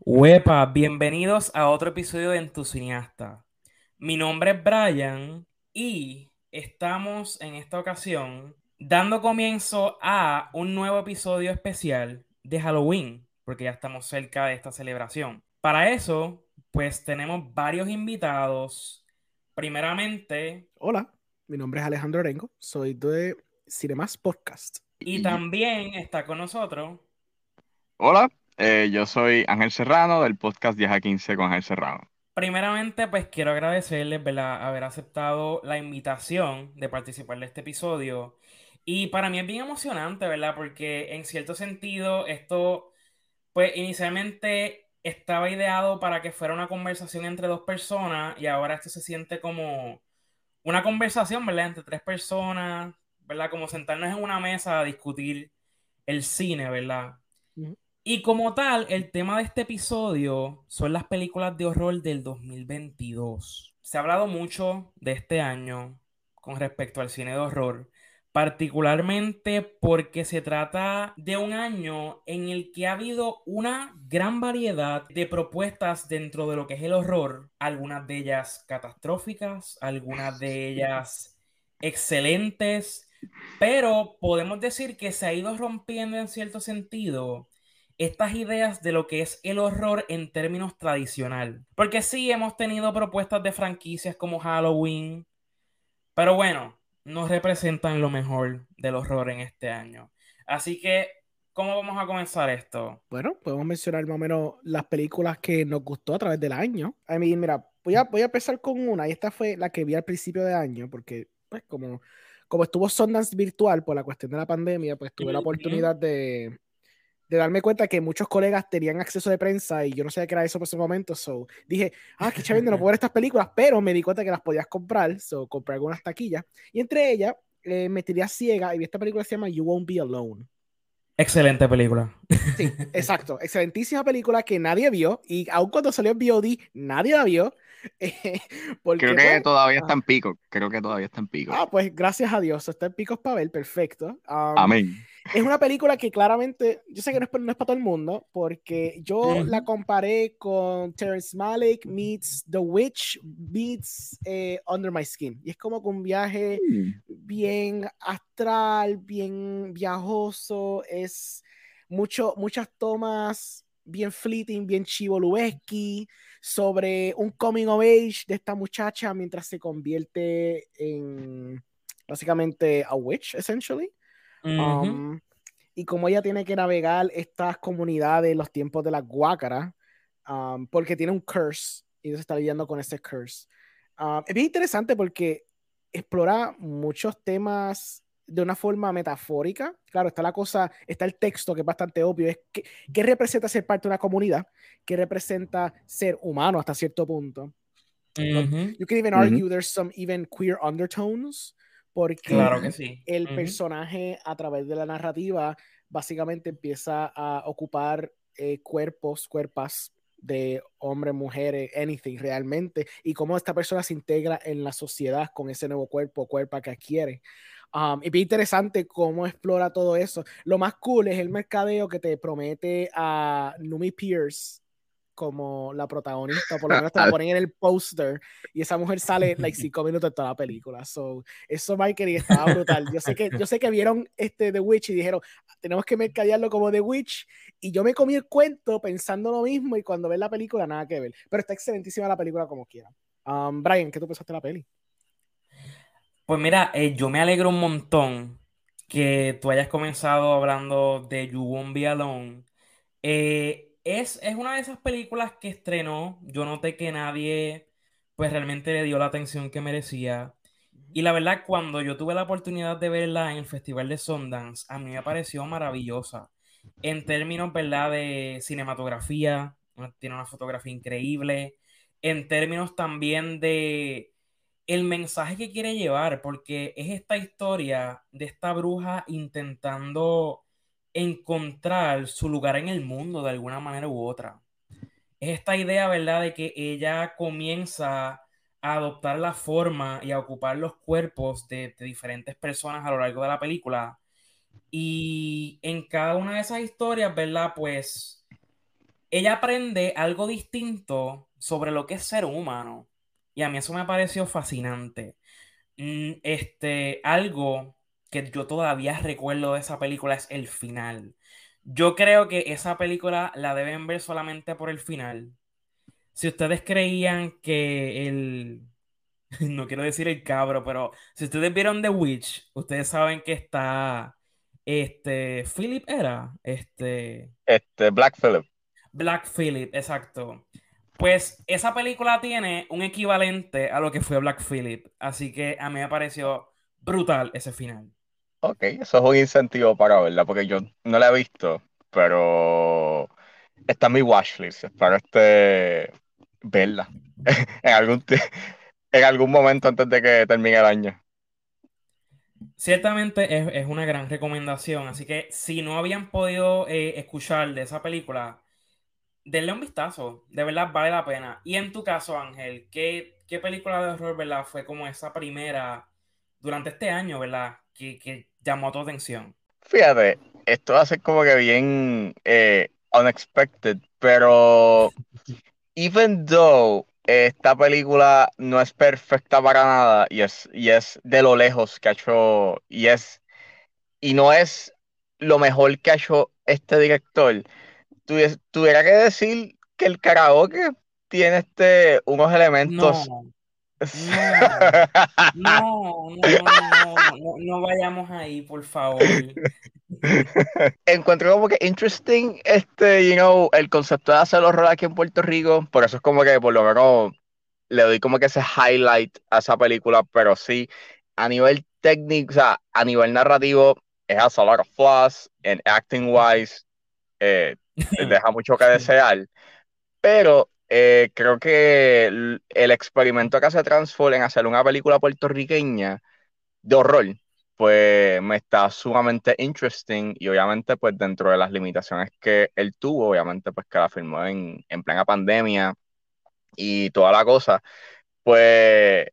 Huepa, bienvenidos a otro episodio de En tu cineasta. Mi nombre es Brian y estamos en esta ocasión dando comienzo a un nuevo episodio especial de Halloween, porque ya estamos cerca de esta celebración. Para eso, pues tenemos varios invitados. Primeramente, Hola, mi nombre es Alejandro Arengo, soy de Cinemas Podcast. y también está con nosotros Hola, eh, yo soy Ángel Serrano del podcast 10 a 15 con Ángel Serrano. Primeramente, pues quiero agradecerles, ¿verdad?, haber aceptado la invitación de participar de este episodio. Y para mí es bien emocionante, ¿verdad? Porque en cierto sentido, esto, pues inicialmente estaba ideado para que fuera una conversación entre dos personas y ahora esto se siente como una conversación, ¿verdad? Entre tres personas, ¿verdad? Como sentarnos en una mesa a discutir el cine, ¿verdad? Ujú. Y como tal, el tema de este episodio son las películas de horror del 2022. Se ha hablado mucho de este año con respecto al cine de horror, particularmente porque se trata de un año en el que ha habido una gran variedad de propuestas dentro de lo que es el horror, algunas de ellas catastróficas, algunas de ellas excelentes, pero podemos decir que se ha ido rompiendo en cierto sentido estas ideas de lo que es el horror en términos tradicional. Porque sí hemos tenido propuestas de franquicias como Halloween, pero bueno, no representan lo mejor del horror en este año. Así que, ¿cómo vamos a comenzar esto? Bueno, podemos mencionar más o menos las películas que nos gustó a través del año. A mí, mira, voy a, voy a empezar con una, y esta fue la que vi al principio de año, porque, pues, como, como estuvo Sundance virtual por la cuestión de la pandemia, pues tuve la oportunidad de, de darme cuenta que muchos colegas tenían acceso de prensa y yo no sabía que era eso por ese momento, so dije, ah, qué chévere, no puedo ver estas películas, pero me di cuenta que las podías comprar, so compré algunas taquillas, y entre ellas eh, me tiré a ciega y vi esta película que se llama You Won't Be Alone. Excelente película. Sí, exacto. Excelentísima película que nadie vio y aun cuando salió en VOD, nadie la vio. eh, porque, Creo que pues, todavía ah, está en pico, creo que todavía está en pico. Ah, pues gracias a Dios, está en Picos para ver, perfecto. Um, Amén. Es una película que claramente, yo sé que no es, no es para todo el mundo, porque yo la comparé con Terrence Malick meets The Witch meets eh, Under My Skin. Y es como que un viaje Mm. bien astral, bien viajoso, es mucho, muchas tomas bien fleeting, bien chivoluesqui, sobre un coming of age de esta muchacha mientras se convierte en básicamente a witch, essentially. Ujú. Um, y como ella tiene que navegar estas comunidades en los tiempos de las guácaras, um, porque tiene un curse y se está lidiando con ese curse. Um, es bien interesante porque explora muchos temas de una forma metafórica. Claro, está la cosa, está el texto que es bastante obvio, es que, qué representa ser parte de una comunidad, qué representa ser humano hasta cierto punto. Ujú. You can even argue there's some even queer undertones, porque Claro que sí. el personaje a través de la narrativa básicamente empieza a ocupar eh, cuerpos, cuerpas de hombres, mujeres, anything realmente, y cómo esta persona se integra en la sociedad con ese nuevo cuerpo, cuerpo que adquiere. Um, y bien interesante cómo explora todo eso. Lo más cool es el mercadeo que te promete a Numi Pierce como la protagonista, por lo menos te la ponen en el póster y esa mujer sale like cinco minutos de toda la película. So, eso marketing estaba brutal. Yo sé que, yo sé que vieron este The Witch y dijeron, tenemos que mercadearlo como The Witch y yo me comí el cuento pensando lo mismo y cuando ves la película nada que ver. Pero está excelentísima la película como quiera. Um, Brian, ¿qué tú pensaste de la peli? Pues mira, eh, yo me alegro un montón que tú hayas comenzado hablando de You Won't Be Alone. Eh, es, es una de esas películas que estrenó. Yo noté que nadie, pues realmente le dio la atención que merecía. Y la verdad, cuando yo tuve la oportunidad de verla en el Festival de Sundance, a mí me pareció maravillosa. En términos, ¿verdad?, de cinematografía, tiene una fotografía increíble. En términos también de el mensaje que quiere llevar, porque es esta historia de esta bruja intentando encontrar su lugar en el mundo de alguna manera u otra. Es esta idea, ¿verdad?, de que ella comienza a adoptar la forma y a ocupar los cuerpos de, diferentes personas a lo largo de la película. Y en cada una de esas historias, ¿verdad? Pues ella aprende algo distinto sobre lo que es ser humano. Y a mí eso me pareció fascinante. Mm, Este, algo que yo todavía recuerdo de esa película es el final. Yo creo que esa película la deben ver solamente por el final. Si ustedes creían que el, no quiero decir el cabro, pero si ustedes vieron The Witch, ustedes saben que está, este, Philip era, este, Este, Black Phillip. Black Phillip, exacto. Pues esa película tiene un equivalente a lo que fue Black Phillip, así que a mí me pareció brutal ese final. Ok, eso es un incentivo para verla, porque yo no la he visto, pero está en mi watchlist. Espero este verla en algún, en algún momento antes de que termine el año. Ciertamente es, es una gran recomendación, así que si no habían podido eh, escuchar de esa película, denle un vistazo, de verdad vale la pena. Y en tu caso, Ángel, ¿qué, qué película de horror, verdad, fue como esa primera durante este año, verdad, que, que llamó tu atención? Fíjate, esto va a ser como que bien eh, unexpected, pero even though esta película no es perfecta para nada y es, y es de lo lejos que ha hecho, y es, y no es lo mejor que ha hecho este director, tuvies- tuviera que decir que el karaoke tiene este, unos elementos. No, no, no, no, no, no, no vayamos ahí, por favor. Encuentro como que interesting este, you know, el concepto de hacer horror aquí en Puerto Rico, por eso es como que por lo menos le doy como que ese highlight a esa película, pero sí, a nivel técnico, o sea, a nivel narrativo, it has a lot of flaws, and acting wise, eh, deja mucho que desear, pero eh, creo que el, el experimento que hace Transform en hacer una película puertorriqueña de horror, pues me está sumamente interesting y obviamente pues dentro de las limitaciones que él tuvo, obviamente pues que la filmó en, en plena pandemia y toda la cosa, pues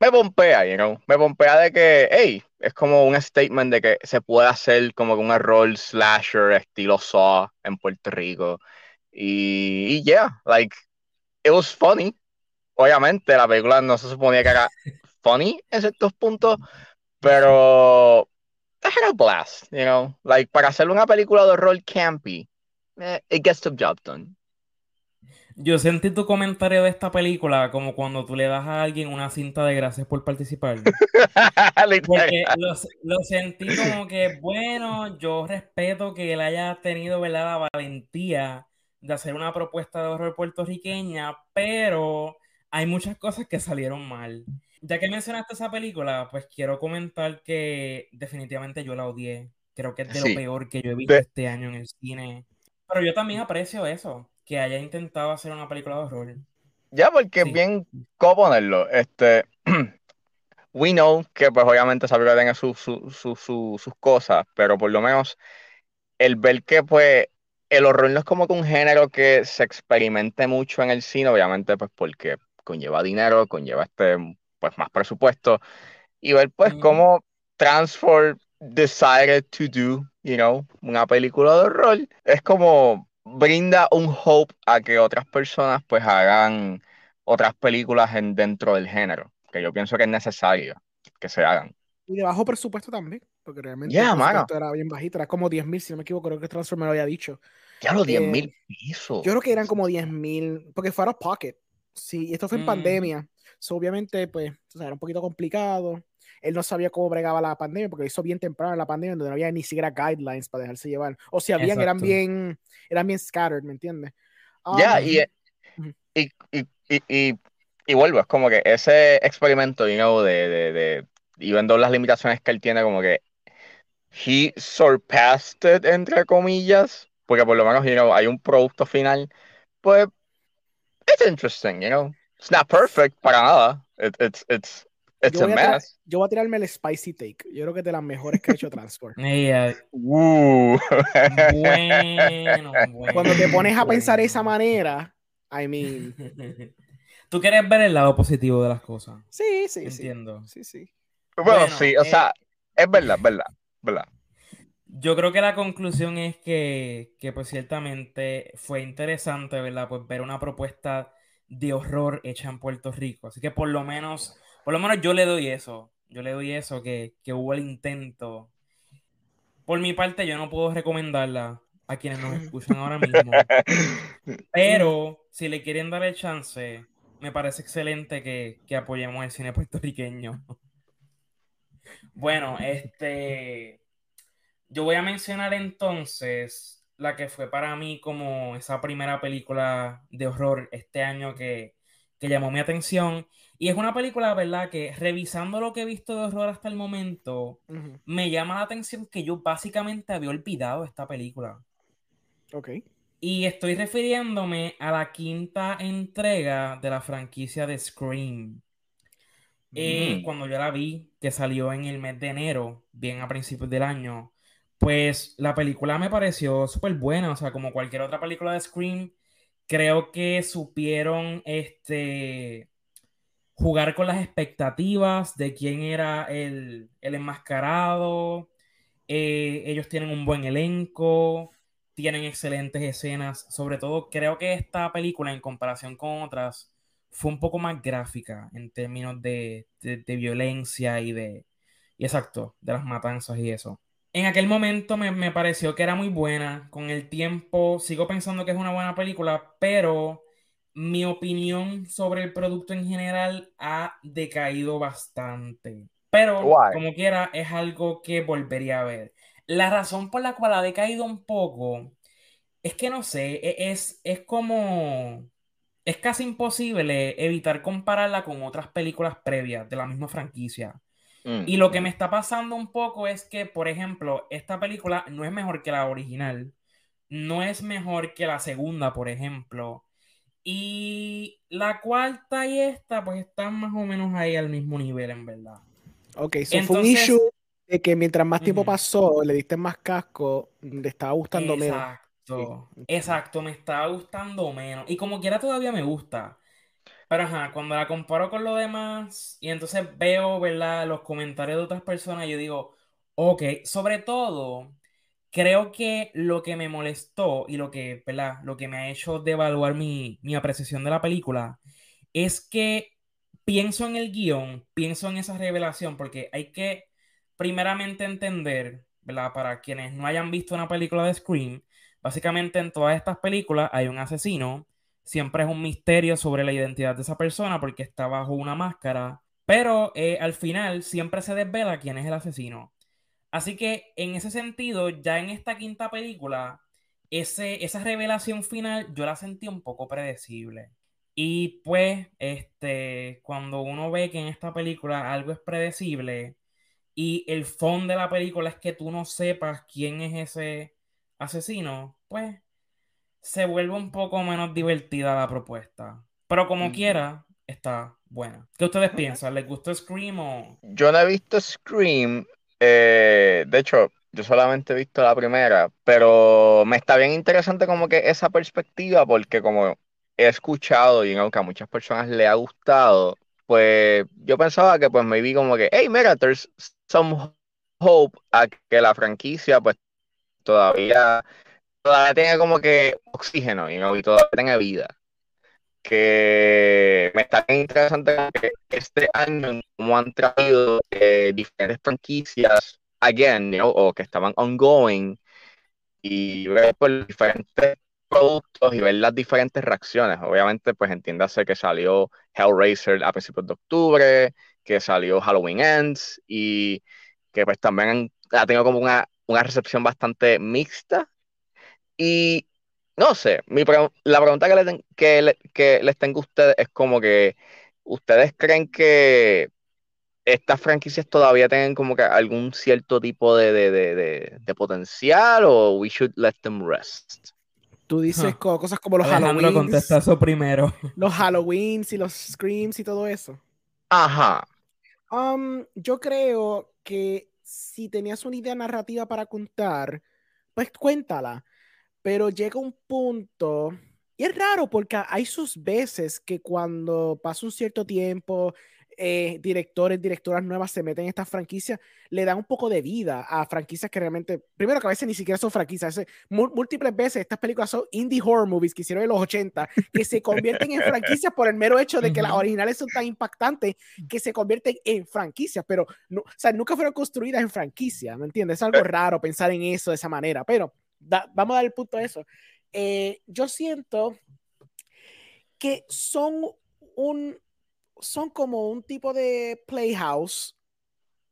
me pompea, you know, me pompea de que, hey, es como un statement de que se puede hacer como un error slasher estilo Saw en Puerto Rico y, y yeah, like, it was funny, obviamente la película no se suponía que era funny en ciertos puntos, pero I had a blast, you know, like para hacer una película de horror campy, eh, it gets the job done. Yo sentí tu comentario de esta película como cuando tú le das a alguien una cinta de gracias por participar. Porque lo, lo sentí como que, bueno, yo respeto que él haya tenido, ¿verdad? la valentía de hacer una propuesta de horror puertorriqueña, pero hay muchas cosas que salieron mal. Ya que mencionaste esa película, pues quiero comentar que definitivamente yo la odié. Creo que es de Sí. lo peor que yo he visto De- este año en el cine. Pero yo también aprecio eso, que haya intentado hacer una película de horror. Ya, porque Sí. bien, ¿cómo ponerlo? Este, we know que pues obviamente esa película su- su- su- su- sus cosas, pero por lo menos el ver que pues el horror no es como que un género que se experimente mucho en el cine, obviamente pues porque conlleva dinero, conlleva este, pues más presupuesto, y ver pues Ujú. cómo Transform decided to do, you know, una película de horror, es como brinda un hope a que otras personas pues hagan otras películas en, dentro del género, que yo pienso que es necesario que se hagan. Y de bajo presupuesto también, porque realmente Yeah, era bien bajito, era como 10 mil, si no me equivoco, creo que Transform me lo había dicho. Ya los 10 Eh, mil pesos. Yo creo que eran como 10 mil, porque fue out of pocket. Sí, esto fue en Mm. pandemia. So, obviamente, pues, o sea, era un poquito complicado. Él no sabía cómo bregaba la pandemia, porque lo hizo bien temprano en la pandemia, donde no había ni siquiera guidelines para dejarse llevar. O si habían, eran bien, eran bien scattered, ¿me entiendes? Ya, Um, y, Ujú. y, y, y, y, y vuelvo, es como que ese experimento, you know, de, de, de, y viendo las limitaciones que él tiene, como que he surpassed it, entre comillas, porque por lo menos, you know, hay un producto final, pues, it's interesting, you know. It's not perfect para nada. It, it's, it's, it's yo, a mess. yo voy a tirarme el spicy take. Yo creo que es de las mejores que ha hecho Transport. Ella, Uh. bueno, bueno, Cuando te pones a pensar de bueno. esa manera, I mean, Tú quieres ver el lado positivo de las cosas. sí, sí, sí. Entiendo. Sí, sí. Bueno, Bueno, sí, o eh, sea, es verdad, verdad, verdad. Yo creo que la conclusión es que, que, pues ciertamente fue interesante, ¿verdad? Pues ver una propuesta de horror hecha en Puerto Rico. Así que por lo menos, por lo menos yo le doy eso. Yo le doy eso, que, que hubo el intento. Por mi parte, yo no puedo recomendarla a quienes nos escuchan ahora mismo. Pero si le quieren dar el chance, me parece excelente que, que apoyemos el cine puertorriqueño. Bueno, este. Yo voy a mencionar entonces la que fue para mí como esa primera película de horror este año que, que llamó mi atención. Y es una película, ¿verdad? Que revisando lo que he visto de horror hasta el momento, me llama la atención que yo básicamente había olvidado esta película. Ok. Y estoy refiriéndome a la quinta entrega de la franquicia de Scream. Eh, Mm. cuando yo la vi, que salió en el mes de enero, bien a principios del año, pues la película me pareció súper buena, o sea, como cualquier otra película de Scream, creo que supieron este, jugar con las expectativas de quién era el, el enmascarado, eh, ellos tienen un buen elenco, tienen excelentes escenas, sobre todo creo que esta película en comparación con otras fue un poco más gráfica en términos de, de- de violencia y de, y exacto, de las matanzas y eso. En aquel momento me, me pareció que era muy buena, con el tiempo sigo pensando que es una buena película, pero mi opinión sobre el producto en general ha decaído bastante. Pero, Why? como quiera, es algo que volvería a ver. La razón por la cual ha decaído un poco es que no sé, e- es, es como... Es casi imposible evitar compararla con otras películas previas de la misma franquicia. Mm, Y lo que me está pasando un poco es que, por ejemplo, esta película no es mejor que la original, no es mejor que la segunda, por ejemplo. Y la cuarta y esta, pues están más o menos ahí al mismo nivel, en verdad. Ok, so fue un Entonces- issue de que mientras más tiempo pasó, le diste más casco, le estaba gustando menos. Exacto, Sí. exacto, me estaba gustando menos. Y como quiera todavía me gusta. Pero ajá, cuando la comparo con lo demás y entonces veo, ¿verdad? Los comentarios de otras personas, yo digo, ok, sobre todo, creo que lo que me molestó y lo que, ¿verdad? Lo que me ha hecho devaluar mi, mi apreciación de la película es que pienso en el guion, pienso en esa revelación, porque hay que primeramente entender, ¿verdad? Para quienes no hayan visto una película de Scream, básicamente en todas estas películas hay un asesino, siempre es un misterio sobre la identidad de esa persona porque está bajo una máscara, pero eh, al final siempre se desvela quién es el asesino. Así que en ese sentido, ya en esta quinta película, ese, esa revelación final yo la sentí un poco predecible. Y pues, este, cuando uno ve que en esta película algo es predecible y el fondo de la película es que tú no sepas quién es ese asesino, pues se vuelve un poco menos divertida la propuesta. Pero como quiera, está buena. ¿Qué ustedes piensan? ¿Les gustó Scream o...? Yo no he visto Scream, eh, de hecho, yo solamente he visto la primera, pero me está bien interesante como que esa perspectiva, porque como he escuchado y aunque a muchas personas le ha gustado, pues yo pensaba que pues me vi como que, hey, mira, there's some hope a que la franquicia pues todavía, todavía tenga como que oxígeno, you know, y todavía tenga vida. Que me está bien interesante que este año como han traído eh, diferentes franquicias again, you know, o que estaban ongoing y ver por diferentes productos y ver las diferentes reacciones. Obviamente, pues entiéndase que salió Hellraiser a principios de octubre, que salió Halloween Ends y que pues también ha tenido como una, una recepción bastante mixta. Y no sé, mi pre- la pregunta que, le ten- que, le- que les tengo a ustedes es como que, ¿ustedes creen que estas franquicias todavía tienen como que algún cierto tipo de, de, de, de, de potencial o we should let them rest? Tú dices Huh. cosas como los Halloweens, contesta eso primero. los Halloweens y los Screams y todo eso. Ajá. Um, yo creo que si tenías una idea narrativa para contar, pues cuéntala. Pero llega un punto, y es raro porque hay sus veces que cuando pasa un cierto tiempo, eh, directores, directoras nuevas se meten en estas franquicias, le dan un poco de vida a franquicias que realmente, primero que a veces ni siquiera son franquicias, múltiples veces estas películas son indie horror movies que hicieron en los 80, que se convierten en franquicias por el mero hecho de que las originales son tan impactantes que se convierten en franquicias, pero no, o sea, nunca fueron construidas en franquicias, ¿me entiendes? Es algo raro pensar en eso de esa manera, pero vamos a dar el punto a eso. Eh, yo siento que son un son como un tipo de playhouse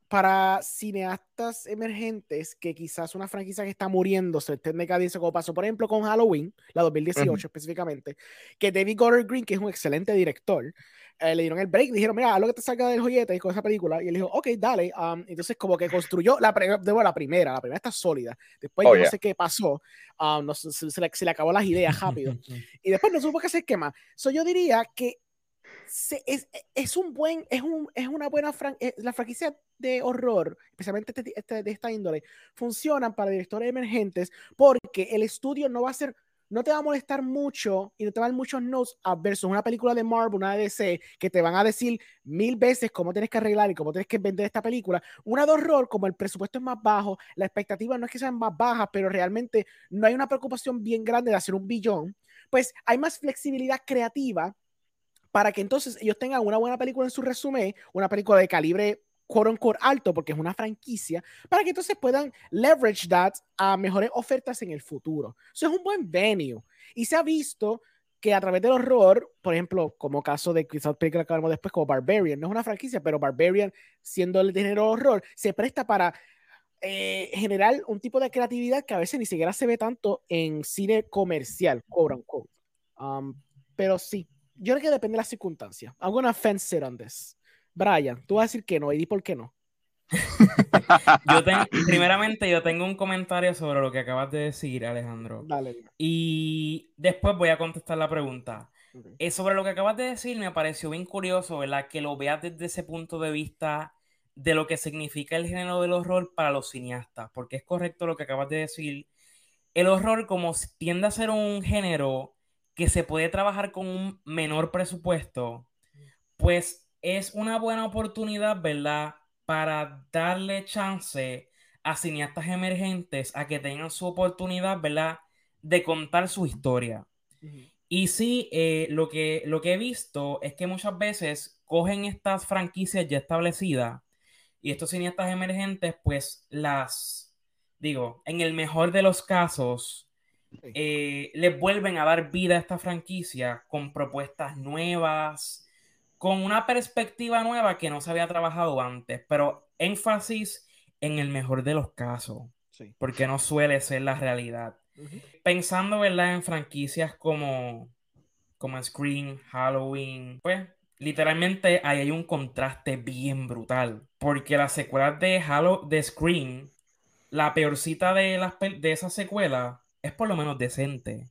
para cineastas emergentes que quizás una franquicia que está muriendo se esté en decadencia, como pasó, por ejemplo, con Halloween, la 2018 específicamente, que David Gordon Green, que es un excelente director, eh, le dieron el break, dijeron, mira, haz lo que te salga del joyete con esa película, y él dijo, ok, dale, um, entonces como que construyó la, la primera, la primera está sólida, después oh, yo no sé qué pasó, um, no, se, se, le, se, le, acabó las ideas rápido, y después no supo qué hacer qué más, so, yo diría que es, es, un buen, es, un, es una buena fran eh, la franquicia de horror, especialmente este, este, de esta índole, funcionan para directores emergentes porque el estudio no va a ser, no te va a molestar mucho y no te van muchos notes a versus una película de Marvel, una de DC, que te van a decir mil veces cómo tienes que arreglar y cómo tienes que vender esta película. Una de horror, como el presupuesto es más bajo, la expectativa no es que sean más bajas, pero realmente no hay una preocupación bien grande de hacer un billón, pues hay más flexibilidad creativa para que entonces ellos tengan una buena película en su resumen, una película de calibre quote unquote alto porque es una franquicia, para que entonces puedan leverage that a mejores ofertas en el futuro. Eso es un buen venue. Y se ha visto que a través del horror, por ejemplo, como caso de quizás película que hablamos después, como Barbarian, no es una franquicia, pero Barbarian, siendo el género horror, se presta para eh, generar un tipo de creatividad que a veces ni siquiera se ve tanto en cine comercial, quote unquote. Um, pero sí, yo creo que depende de las circunstancias. I'm gonna fence it on this. Brian, tú vas a decir que no, y di por qué no. yo primeramente, yo tengo un comentario sobre lo que acabas de decir, Alejandro. Dale. Y después voy a contestar la pregunta. Eh, sobre lo que acabas de decir, me pareció bien curioso, ¿verdad? Que lo veas desde ese punto de vista de lo que significa el género del horror para los cineastas, porque es correcto lo que acabas de decir. El horror, como tiende a ser un género que se puede trabajar con un menor presupuesto, pues es una buena oportunidad, ¿verdad? Para darle chance a cineastas emergentes a que tengan su oportunidad, ¿verdad? De contar su historia. Y sí, eh, lo, que, lo que he visto es que muchas veces cogen estas franquicias ya establecidas y estos cineastas emergentes, pues las, digo, en el mejor de los casos, eh, les vuelven a dar vida a esta franquicia con propuestas nuevas, con una perspectiva nueva que no se había trabajado antes, pero énfasis en el mejor de los casos, porque no suele ser la realidad. Pensando ¿verdad? en franquicias como, como Scream, Halloween, pues literalmente ahí hay un contraste bien brutal, porque las secuelas de, Halo, de Scream, la peorcita de, las, de esa secuela es por lo menos decente.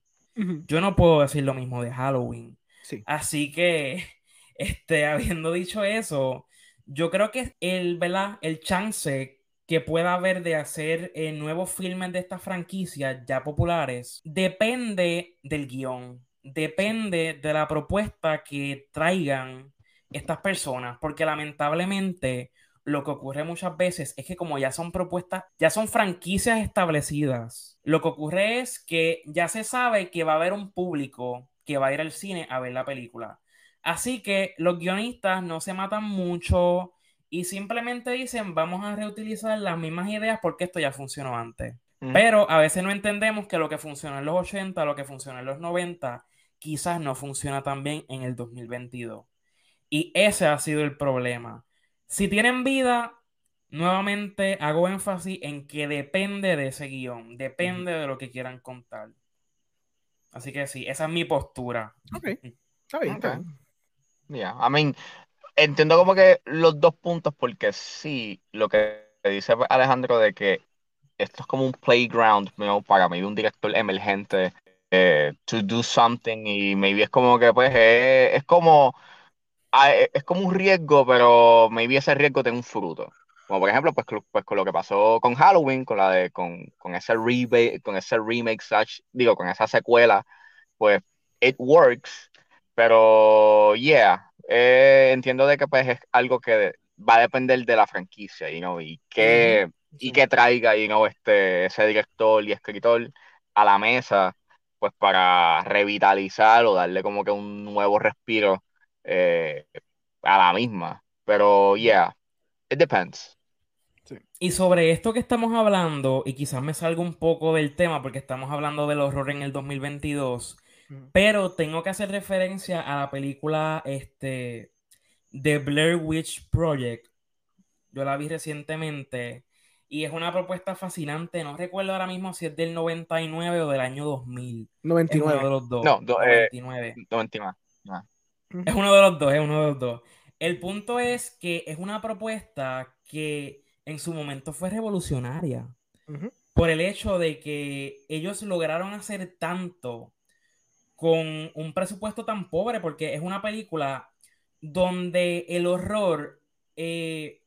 Yo no puedo decir lo mismo de Halloween. Así que, este, habiendo dicho eso, yo creo que el, ¿verdad? el chance que pueda haber de hacer eh, nuevos filmes de estas franquicias ya populares depende del guion, depende de la propuesta que traigan estas personas, porque lamentablemente lo que ocurre muchas veces es que como ya son propuestas, ya son franquicias establecidas, lo que ocurre es que ya se sabe que va a haber un público que va a ir al cine a ver la película. Así que los guionistas no se matan mucho y simplemente dicen vamos a reutilizar las mismas ideas porque esto ya funcionó antes. Pero a veces no entendemos que lo que funcionó en los 80, lo que funcionó en los 90, quizás no funciona tan bien en el 2022. Y ese ha sido el problema si tienen vida, nuevamente hago énfasis en que depende de ese guion, depende de lo que quieran contar. Así que sí, esa es mi postura. Ok, está bien. Ya, I mean, entiendo como que los dos puntos, porque sí, lo que dice Alejandro de que esto es como un playground para mí, un director emergente, eh, to do something, y maybe es como que, pues, es como es como un riesgo, pero maybe ese riesgo tiene un fruto. Como por ejemplo, pues, pues con lo que pasó con Halloween, con la de, con, con ese rebate, con ese remake, digo, con esa secuela, pues it works, pero yeah, eh, entiendo de que pues es algo que va a depender de la franquicia, you know, y que, y que traiga, you know, este, ese director y escritor a la mesa, pues para revitalizar o darle como que un nuevo respiro eh, a la misma. Pero, yeah, it depends. Y sobre esto que estamos hablando, y quizás me salga un poco del tema porque estamos hablando del horror en el 2022, pero tengo que hacer referencia a la película este, The Blair Witch Project. Yo la vi recientemente y es una propuesta fascinante. No recuerdo ahora mismo si es del 99 o del año 2000. 99. Es uno de los dos. No, 99. Eh, 99. Es uno de los dos, es uno de los dos. El punto es que es una propuesta que en su momento fue revolucionaria. Por el hecho de que ellos lograron hacer tanto con un presupuesto tan pobre, porque es una película donde el horror eh,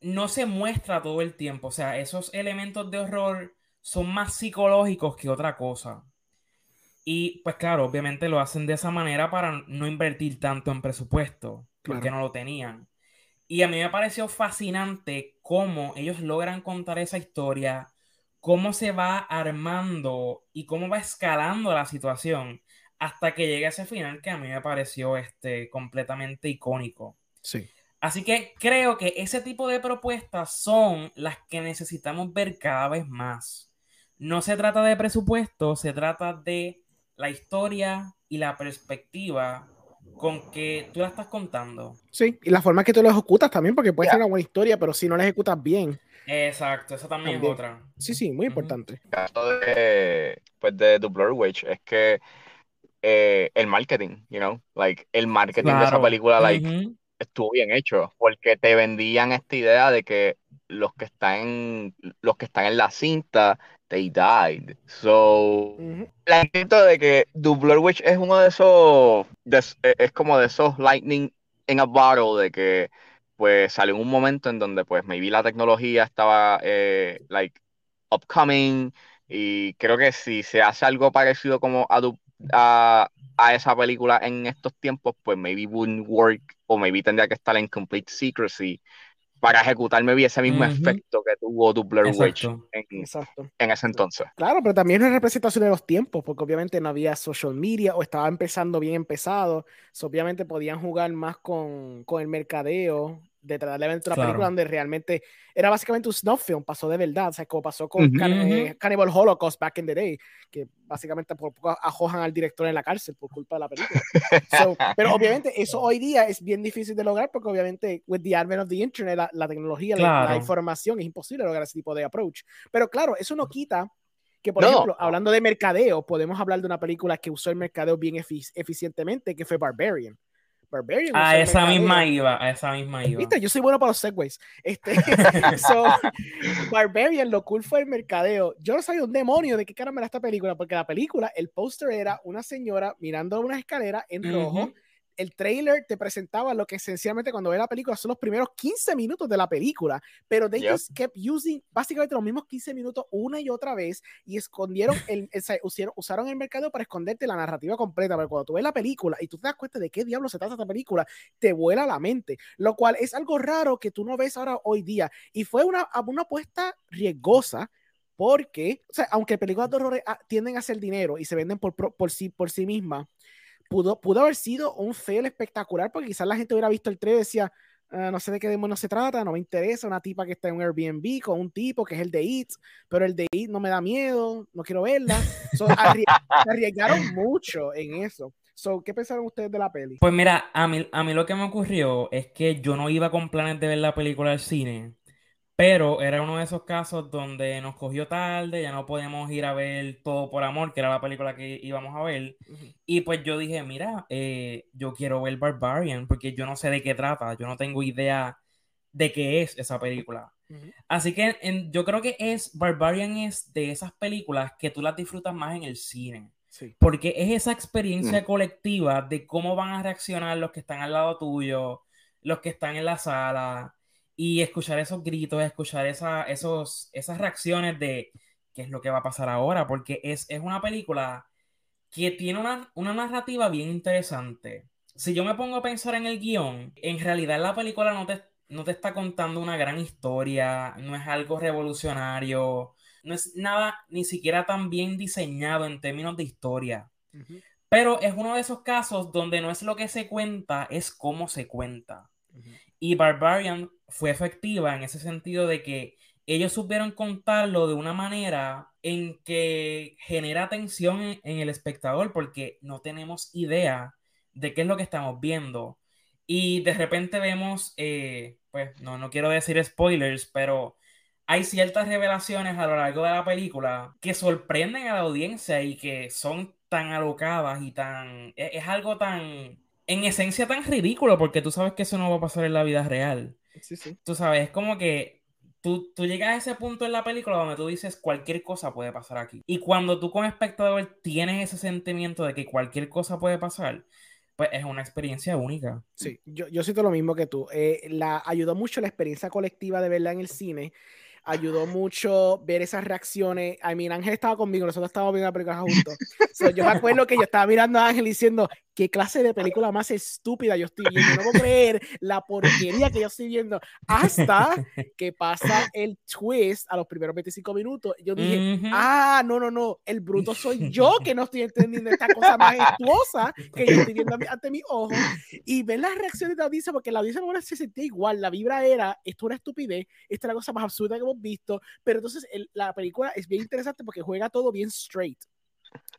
no se muestra todo el tiempo. O sea, esos elementos de horror son más psicológicos que otra cosa. Y pues claro, obviamente lo hacen de esa manera para no invertir tanto en presupuesto, porque no lo tenían. Y a mí me pareció fascinante cómo ellos logran contar esa historia, cómo se va armando y cómo va escalando la situación hasta que llegue a ese final que a mí me pareció este, completamente icónico. Sí. Así que creo que ese tipo de propuestas son las que necesitamos ver cada vez más. No se trata de presupuesto, se trata de la historia y la perspectiva con que tú la estás contando. Sí, y la forma que tú lo ejecutas también, porque puede ser una buena historia, pero si no la ejecutas bien. Exacto, eso también, es otra. Sí, sí, muy importante. El caso de, pues de The Blur Witch es que eh, el marketing, you know, like el marketing de esa película, like, estuvo bien hecho, porque te vendían esta idea de que los que están en, los que están en la cinta they died. So, la intento de que The Witch es uno de esos, e, es como de esos lightning in a bottle, de que pues salió un momento en donde pues maybe la tecnología estaba eh, like upcoming y creo que si se hace algo parecido como a, a, a, esa película en estos tiempos, pues maybe wouldn't work o maybe tendría que estar en complete secrecy para ejecutarme bien ese mismo efecto que tuvo Blair Witch en, ese entonces. Claro, pero también es una representación de los tiempos, porque obviamente no había social media o estaba empezando bien empezado, obviamente podían jugar más con, con el mercadeo detrás del evento de la película donde realmente era básicamente un snuff film, pasó de verdad, o sea, como pasó con eh, Cannibal Holocaust back in the day, que básicamente por poco ajojan al director en la cárcel por culpa de la película. pero obviamente eso hoy día es bien difícil de lograr porque obviamente with the advent of the internet, la, tecnología, la, información, es imposible lograr ese tipo de approach. Pero claro, eso no quita que, por ejemplo, hablando de mercadeo, podemos hablar de una película que usó el mercadeo bien eficientemente, que fue Barbarian. Barbarian. A esa misma iba, a esa misma iba. Viste, yo soy bueno para los segways. Este, Barbarian, lo cool fue el mercadeo. Yo no sabía un demonio de qué cara era esta película, porque la película, el póster era una señora mirando una escalera en rojo el trailer te presentaba lo que esencialmente cuando ve la película son los primeros 15 minutos de la película, pero de ellos kept using básicamente los mismos 15 minutos una y otra vez y escondieron, el, usaron, usaron el mercado para esconderte la narrativa completa, pero cuando tú ves la película y tú te das cuenta de qué diablo se trata esta película, te vuela la mente, lo cual es algo raro que tú no ves ahora hoy día. Y fue una, una apuesta riesgosa porque, o sea, aunque películas de horror ah, tienden a hacer dinero y se venden por, por, sí, por sí mismas, pudo, pudo haber sido un fail espectacular porque quizás la gente hubiera visto el trailer y decía, ah, no sé de qué demonios se trata, no me interesa, una tipa que está en un Airbnb con un tipo que es el de It, pero el de It no me da miedo, no quiero verla. So, arriesgaron mucho en eso. So, ¿Qué pensaron ustedes de la peli? Pues mira, a mí, a mí lo que me ocurrió es que yo no iba con planes de ver la película al cine. Pero era uno de esos casos donde nos cogió tarde, ya no podíamos ir a ver Todo por Amor, que era la película que íbamos a ver. Y pues yo dije, mira, eh, yo quiero ver Barbarian, porque yo no sé de qué trata, yo no tengo idea de qué es esa película. Así que yo creo que es, Barbarian es de esas películas que tú las disfrutas más en el cine. Porque es esa experiencia mm. colectiva de cómo van a reaccionar los que están al lado tuyo, los que están en la sala y escuchar esos gritos, escuchar esa, esos, esas reacciones de qué es lo que va a pasar ahora, porque es, una película que tiene una, narrativa bien interesante. si yo me pongo a pensar en el guion, en realidad la película no te, no te está contando una gran historia, no es algo revolucionario, no es nada ni siquiera tan bien diseñado en términos de historia. Pero es uno de esos casos donde no es lo que se cuenta, es cómo se cuenta. Y Barbarian fue efectiva en ese sentido de que ellos supieron contarlo de una manera en que genera tensión en, el espectador porque no tenemos idea de qué es lo que estamos viendo. Y de repente vemos, eh, pues no, no quiero decir spoilers, pero hay ciertas revelaciones a lo largo de la película que sorprenden a la audiencia y que son tan alocadas y tan... E, es, algo tan... En esencia tan ridículo porque tú sabes que eso no va a pasar en la vida real. Sí, sí. Tú sabes, es como que Tú, tú, llegas a ese punto en la película donde tú dices cualquier cosa puede pasar aquí. Y cuando tú como espectador tienes ese sentimiento de que cualquier cosa puede pasar, pues es una experiencia única. Sí, yo, yo siento lo mismo que tú. Eh, la, ayudó mucho la experiencia colectiva de verla en el cine ayudó mucho ver esas reacciones. I mean, Ángel estaba conmigo, nosotros estábamos viendo la película juntos. yo me acuerdo que yo estaba mirando a Ángel diciendo, ¿qué clase de película más estúpida yo estoy viendo? No puedo creer la porquería que yo estoy viendo. Hasta que pasa el twist a los primeros 25 minutos. Yo dije, ah, no, no, no, el bruto soy yo que no estoy entendiendo esta cosa majestuosa que yo estoy viendo ante mis ojos. Y ver las reacciones de la audiencia, porque la audiencia se sentía igual. La vibra era, esto es una estupidez, esta es la cosa más absurda que visto, pero entonces la película es bien interesante porque juega todo bien straight.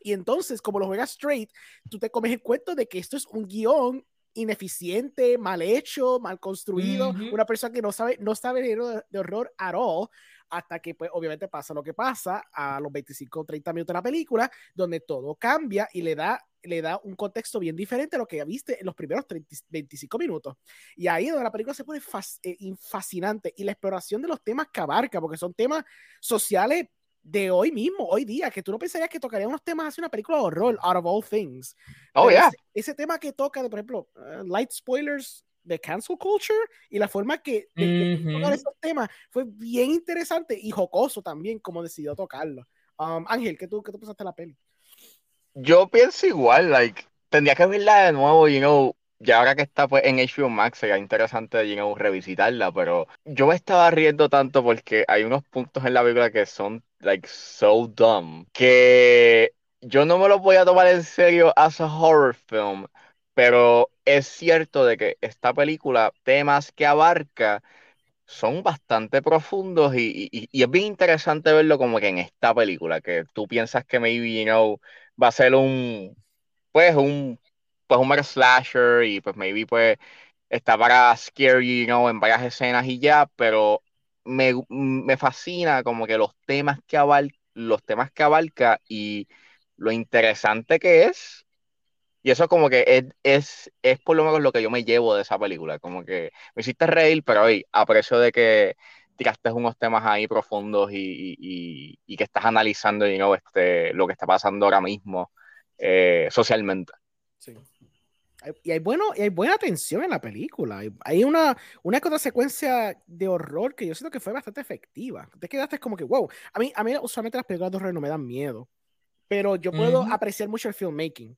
Y entonces, como lo juega straight, tú te comes el cuento de que esto es un guion ineficiente, mal hecho, mal construido, una persona que no sabe, no sabe de, de horror at all, hasta que pues obviamente pasa lo que pasa a los 25 o 30 minutos de la película, donde todo cambia y le da le da un contexto bien diferente a lo que viste en los primeros 30, 25 minutos. Y ahí donde la película se pone eh, fascinante y la exploración de los temas que abarca, porque son temas sociales de hoy mismo, hoy día, que tú no pensarías que tocaría unos temas así una película de horror, out of all things. Oh, yeah. Ese, tema que toca, de, por ejemplo, uh, light spoilers de cancel culture y la forma que de, esos temas fue bien interesante y jocoso también, como decidió tocarlo. Um, Ángel, ¿qué tú, ¿qué tú pensaste de la peli? Yo pienso igual, like, tendría que verla de nuevo, you know, ya ahora que está pues en HBO Max sería interesante, know, revisitarla, pero yo me estaba riendo tanto porque hay unos puntos en la película que son, like, so dumb, que yo no me los voy a tomar en serio as a horror film, pero es cierto de que esta película, temas que abarca, son bastante profundos y, y, es bien interesante verlo como que en esta película, que tú piensas que maybe, you know, va a ser un, pues un, pues un slasher y pues maybe pues está para scary, you en varias escenas y ya, pero me, me fascina como que los temas que abarca, los temas que abarca y lo interesante que es. Y eso como que es, es, es por lo menos lo que yo me llevo de esa película. Como que me hiciste reír, pero hoy aprecio de que tiraste unos temas ahí profundos y, que estás analizando este, lo que está pasando ahora mismo eh, socialmente. Sí. Y hay, bueno, y hay buena tensión en la película. Hay una, una otra secuencia de horror que yo siento que fue bastante efectiva. Te quedaste como que, wow. A mí, a mí usualmente las películas de horror no me dan miedo, pero yo puedo apreciar mucho el filmmaking.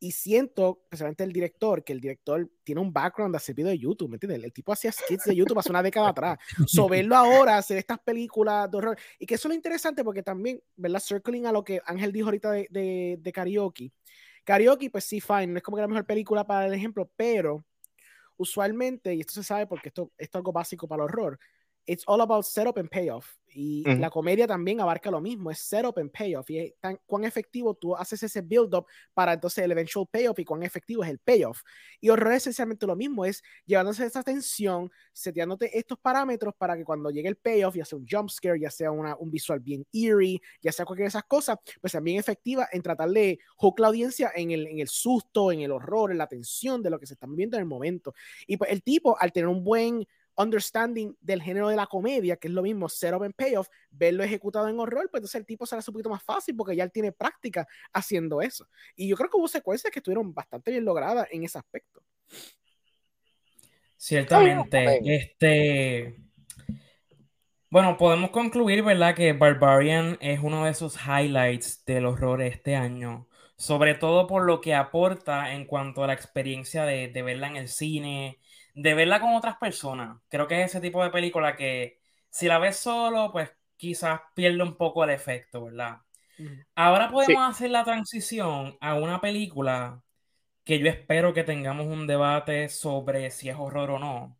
Y siento, especialmente el director, que el director tiene un background de hacer video de YouTube, ¿me entiendes? El tipo hacía skits de YouTube hace una década atrás. So, verlo ahora, hacer estas películas de horror. Y que eso es lo interesante porque también, ¿verdad? Circling a lo que Ángel dijo ahorita de, de, de karaoke. Karaoke, pues sí, fine, no es como que la mejor película para el ejemplo, pero usualmente, y esto se sabe porque esto, esto es algo básico para el horror, it's all about setup and payoff. Y la comedia también abarca lo mismo, es setup and payoff. Y es tan, cuán efectivo tú haces ese build-up para entonces el eventual payoff y cuán efectivo es el payoff. Y horror es esencialmente lo mismo, es llevándose esa tensión, seteándote estos parámetros para que cuando llegue el payoff, ya sea un jump scare, ya sea una, un visual bien eerie, ya sea cualquiera de esas cosas, pues también efectiva en tratar de hook la audiencia en el, en el susto, en el horror, en la tensión de lo que se están viendo en el momento. Y pues el tipo, al tener un buen understanding del género de la comedia, que es lo mismo setup and payoff, verlo ejecutado en horror, pues entonces el tipo será un poquito más fácil porque ya él tiene práctica haciendo eso. Y yo creo que hubo secuencias que estuvieron bastante bien logradas en ese aspecto. Ciertamente, este bueno, podemos concluir, ¿verdad? Que Barbarian es uno de esos highlights del horror este año. sobre todo por lo que aporta en cuanto a la experiencia de, de verla en el cine, de verla con otras personas. Creo que es ese tipo de película que si la ves solo, pues quizás pierde un poco el efecto, ¿verdad? Ahora podemos hacer la transición a una película que yo espero que tengamos un debate sobre si es horror o no.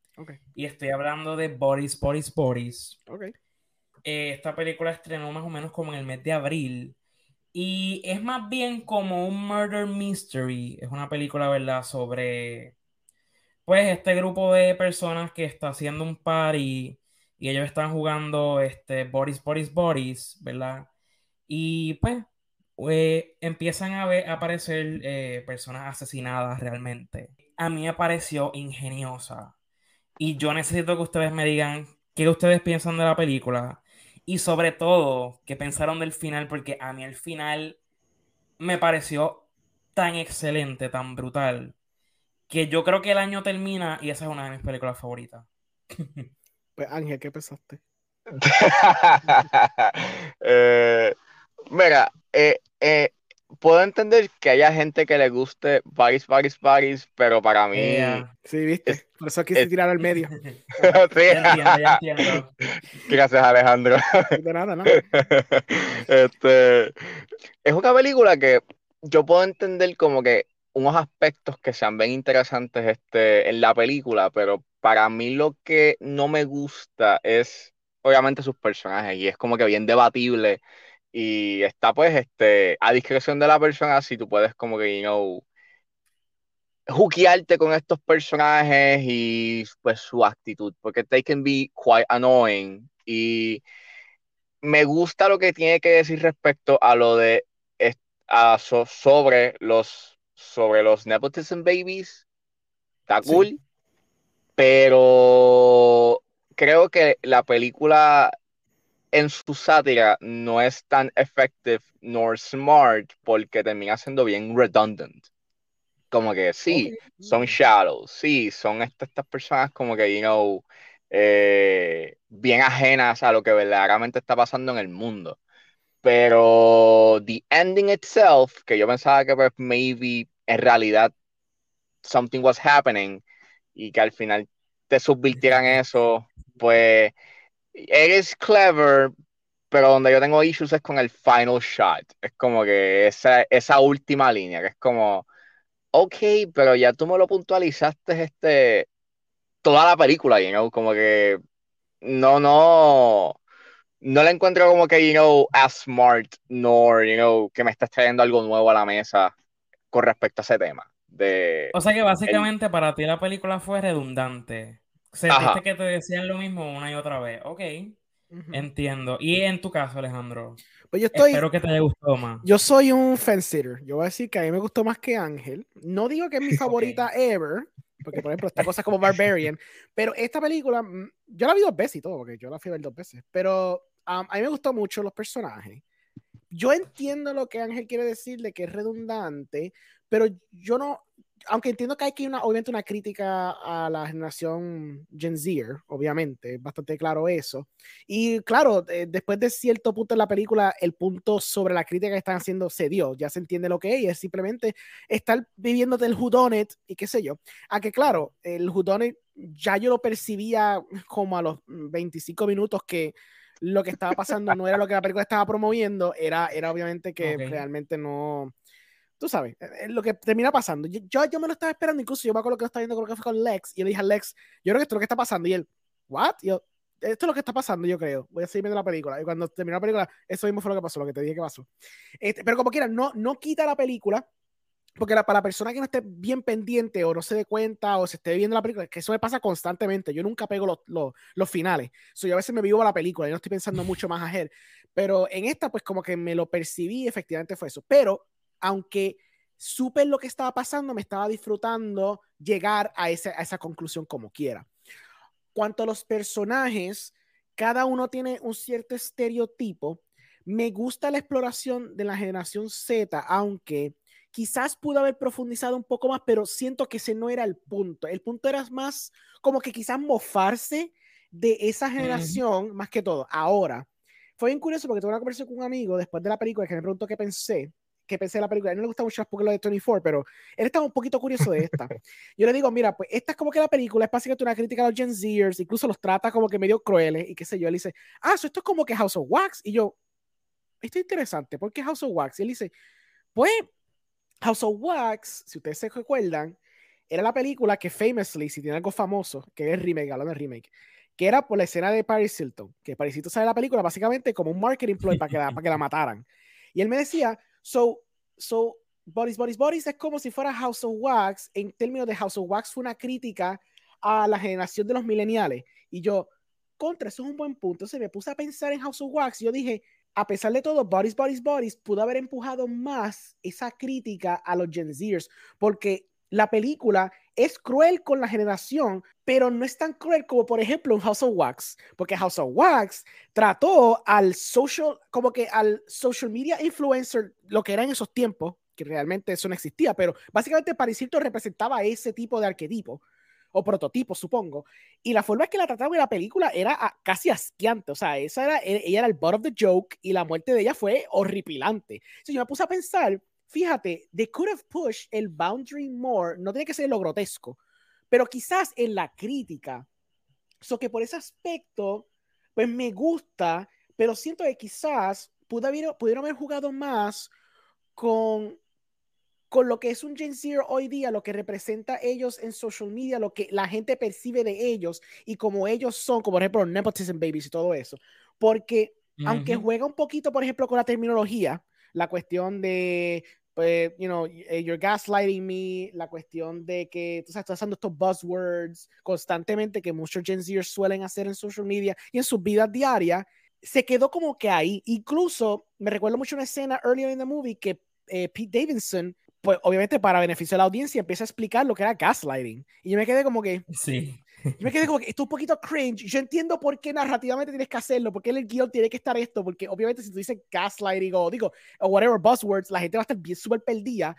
Y estoy hablando de Boris, Boris, Boris. Eh, esta película estrenó más o menos como en el mes de abril. Y es más bien como un murder mystery. Es una película, ¿verdad? Sobre, pues, este grupo de personas que está haciendo un party y ellos están jugando este Boris, Boris, Boris, ¿verdad? Y pues eh, empiezan a, ver, a aparecer eh, personas asesinadas realmente. A mí me pareció ingeniosa. Y yo necesito que ustedes me digan qué ustedes piensan de la película. Y sobre todo, qué pensaron del final, porque a mí el final me pareció tan excelente, tan brutal, que yo creo que el año termina y esa es una de mis películas favoritas. Pues Ángel, ¿qué pensaste? eh, Mira, eh, eh, puedo entender que haya gente que le guste Paris, Paris, Paris, pero para mí. Sí, viste. Por eso quise tirar al medio. Gracias, Alejandro. De nada, ¿no? Este, es una película que yo puedo entender como que unos aspectos que sean bien interesantes este, en la película, pero para mí lo que no me gusta es obviamente sus personajes y es como que bien debatible y está pues este, a discreción de la persona si tú puedes como que, you know, juquearte con estos personajes y pues su actitud, porque they can be quite annoying. Y me gusta lo que tiene que decir respecto a lo de sobre los sobre los nepotism babies. Está cool. Pero creo que la película en su sátira no es tan effective nor smart porque termina siendo bien redundant. Como que sí, son shallow, sí, son estas, estas personas como que, you know, eh, bien ajenas a lo que verdaderamente está pasando en el mundo. Pero the ending itself, que yo pensaba que pues maybe en realidad something was happening y que al final te subvirtieran eso, pues eres clever, pero donde yo tengo issues es con el final shot. Es como que esa, esa última línea, que es como, ok, pero ya tú me lo puntualizaste este, toda la película, you know, como que no, no, no la encuentro como que, you know, as smart, nor, you know, que me estás trayendo algo nuevo a la mesa con respecto a ese tema. De, o sea que básicamente para ti la película fue redundante. Sentiste que te decían lo mismo una y otra vez. Ok. Entiendo. Y en tu caso, Alejandro. Pues yo estoy. Espero que te haya gustado más. Yo soy un fence Yo voy a decir que a mí me gustó más que Ángel. No digo que es mi favorita ever. Porque, por ejemplo, esta cosa como Barbarian. Pero esta película, mm, yo la vi dos veces y todo, porque yo la fui a ver dos veces. Pero a mí me gustó mucho los personajes. Yo entiendo lo que Ángel quiere decir de que es redundante, pero yo no, aunque entiendo que hay que una, obviamente una crítica a la generación Gen Z, obviamente, bastante claro eso. Y claro, eh, después de cierto punto en la película, el punto sobre la crítica que están haciendo se dio, ya se entiende lo que es, es simplemente estar viviendo del Whodunit y qué sé yo. A que claro, el Whodunit ya yo lo percibía como a los 25 minutos que lo que estaba pasando no era lo que la película estaba promoviendo, era, era obviamente que realmente no tú sabes, es eh, lo que termina pasando. Yo, yo, me lo estaba esperando, incluso yo me acuerdo que lo estaba viendo, creo que fue con Lex, y yo le dije a Lex, yo creo que esto es lo que está pasando, y él, ¿what? yo, esto es lo que está pasando, yo creo. Voy a seguir viendo la película. Y cuando terminó la película, eso mismo fue lo que pasó, lo que te dije que pasó. Este, pero como quiera, no, no quita la película, porque para la persona que no esté bien pendiente o no se dé cuenta o se esté viendo la película, que eso me pasa constantemente. Yo nunca pego los, los, los finales. So, yo a veces me vivo la película y no estoy pensando mucho más ayer. Pero en esta, pues como que me lo percibí, efectivamente fue eso. Pero aunque supe lo que estaba pasando, me estaba disfrutando llegar a, esa conclusión como quiera. Cuanto a los personajes, cada uno tiene un cierto estereotipo. Me gusta la exploración de la generación Z, aunque quizás pudo haber profundizado un poco más, pero siento que ese no era el punto. El punto era más como que quizás mofarse de esa generación, más que todo. Ahora, fue bien curioso porque tuve una conversación con un amigo después de la película que me preguntó qué pensé que pensé de la película. A él no le gusta mucho las películas de 24, pero él estaba un poquito curioso de esta. Yo le digo, mira, pues esta es como que la película es básicamente una crítica a los Gen Zers, incluso los trata como que medio crueles y qué sé yo. Él dice, ah, esto es como que House of Wax. Y yo, esto es interesante, ¿por qué House of Wax? Y él dice, pues House of Wax, si ustedes se recuerdan, era la película que famously, si tiene algo famoso, que es remake, hablando de remake, que era por la escena de Paris Hilton, que Paris Hilton sale la película básicamente como un marketing ploy para que la, para que la mataran. Y él me decía, so, so, Boris, Boris, Boris es como si fuera House of Wax, en términos de House of Wax fue una crítica a la generación de los millennials. Y yo, contra, eso es un buen punto. Se me puse a pensar en House of Wax y yo dije, a pesar de todo, Boris, Boris, Boris pudo haber empujado más esa crítica a los Gen Zers, porque la película es cruel con la generación, pero no es tan cruel como, por ejemplo, House of Wax, porque House of Wax trató al social, como que al social media influencer, lo que era en esos tiempos, que realmente eso no existía, pero básicamente Paris representaba ese tipo de arquetipo o prototipo, supongo. Y la forma en que la trataban en la película era casi asqueante. O sea, esa era, e, ella era el butt of the joke y la muerte de ella fue horripilante. Entonces yo me puse a pensar, fíjate, they could have pushed el boundary more, no tiene que ser lo grotesco, pero quizás en la crítica. So que por ese aspecto, pues me gusta, pero siento que quizás pudieron, pudieron haber jugado más con con lo que es un Gen Z hoy día, lo que representa ellos en social media, lo que la gente percibe de ellos y como ellos son, como por ejemplo nepotism babies y todo eso. Porque aunque juega un poquito, por ejemplo, con la terminología, la cuestión de, pues, you know, eh, you're gaslighting me, la cuestión de que tú estás usando estos buzzwords constantemente que muchos Gen Z suelen hacer en social media y en sus vidas diarias, se quedó como que ahí. Incluso me recuerdo mucho una escena earlier in the movie que eh, Pete Davidson pues obviamente para beneficio de la audiencia empieza a explicar lo que era gaslighting. Y yo me quedé como que... Sí. Yo me quedé como que esto es un poquito cringe. Yo entiendo por qué narrativamente tienes que hacerlo, porque en el guion tiene que estar esto, porque obviamente si tú dices gaslighting o digo, o whatever buzzwords, la gente va a estar bien súper perdida.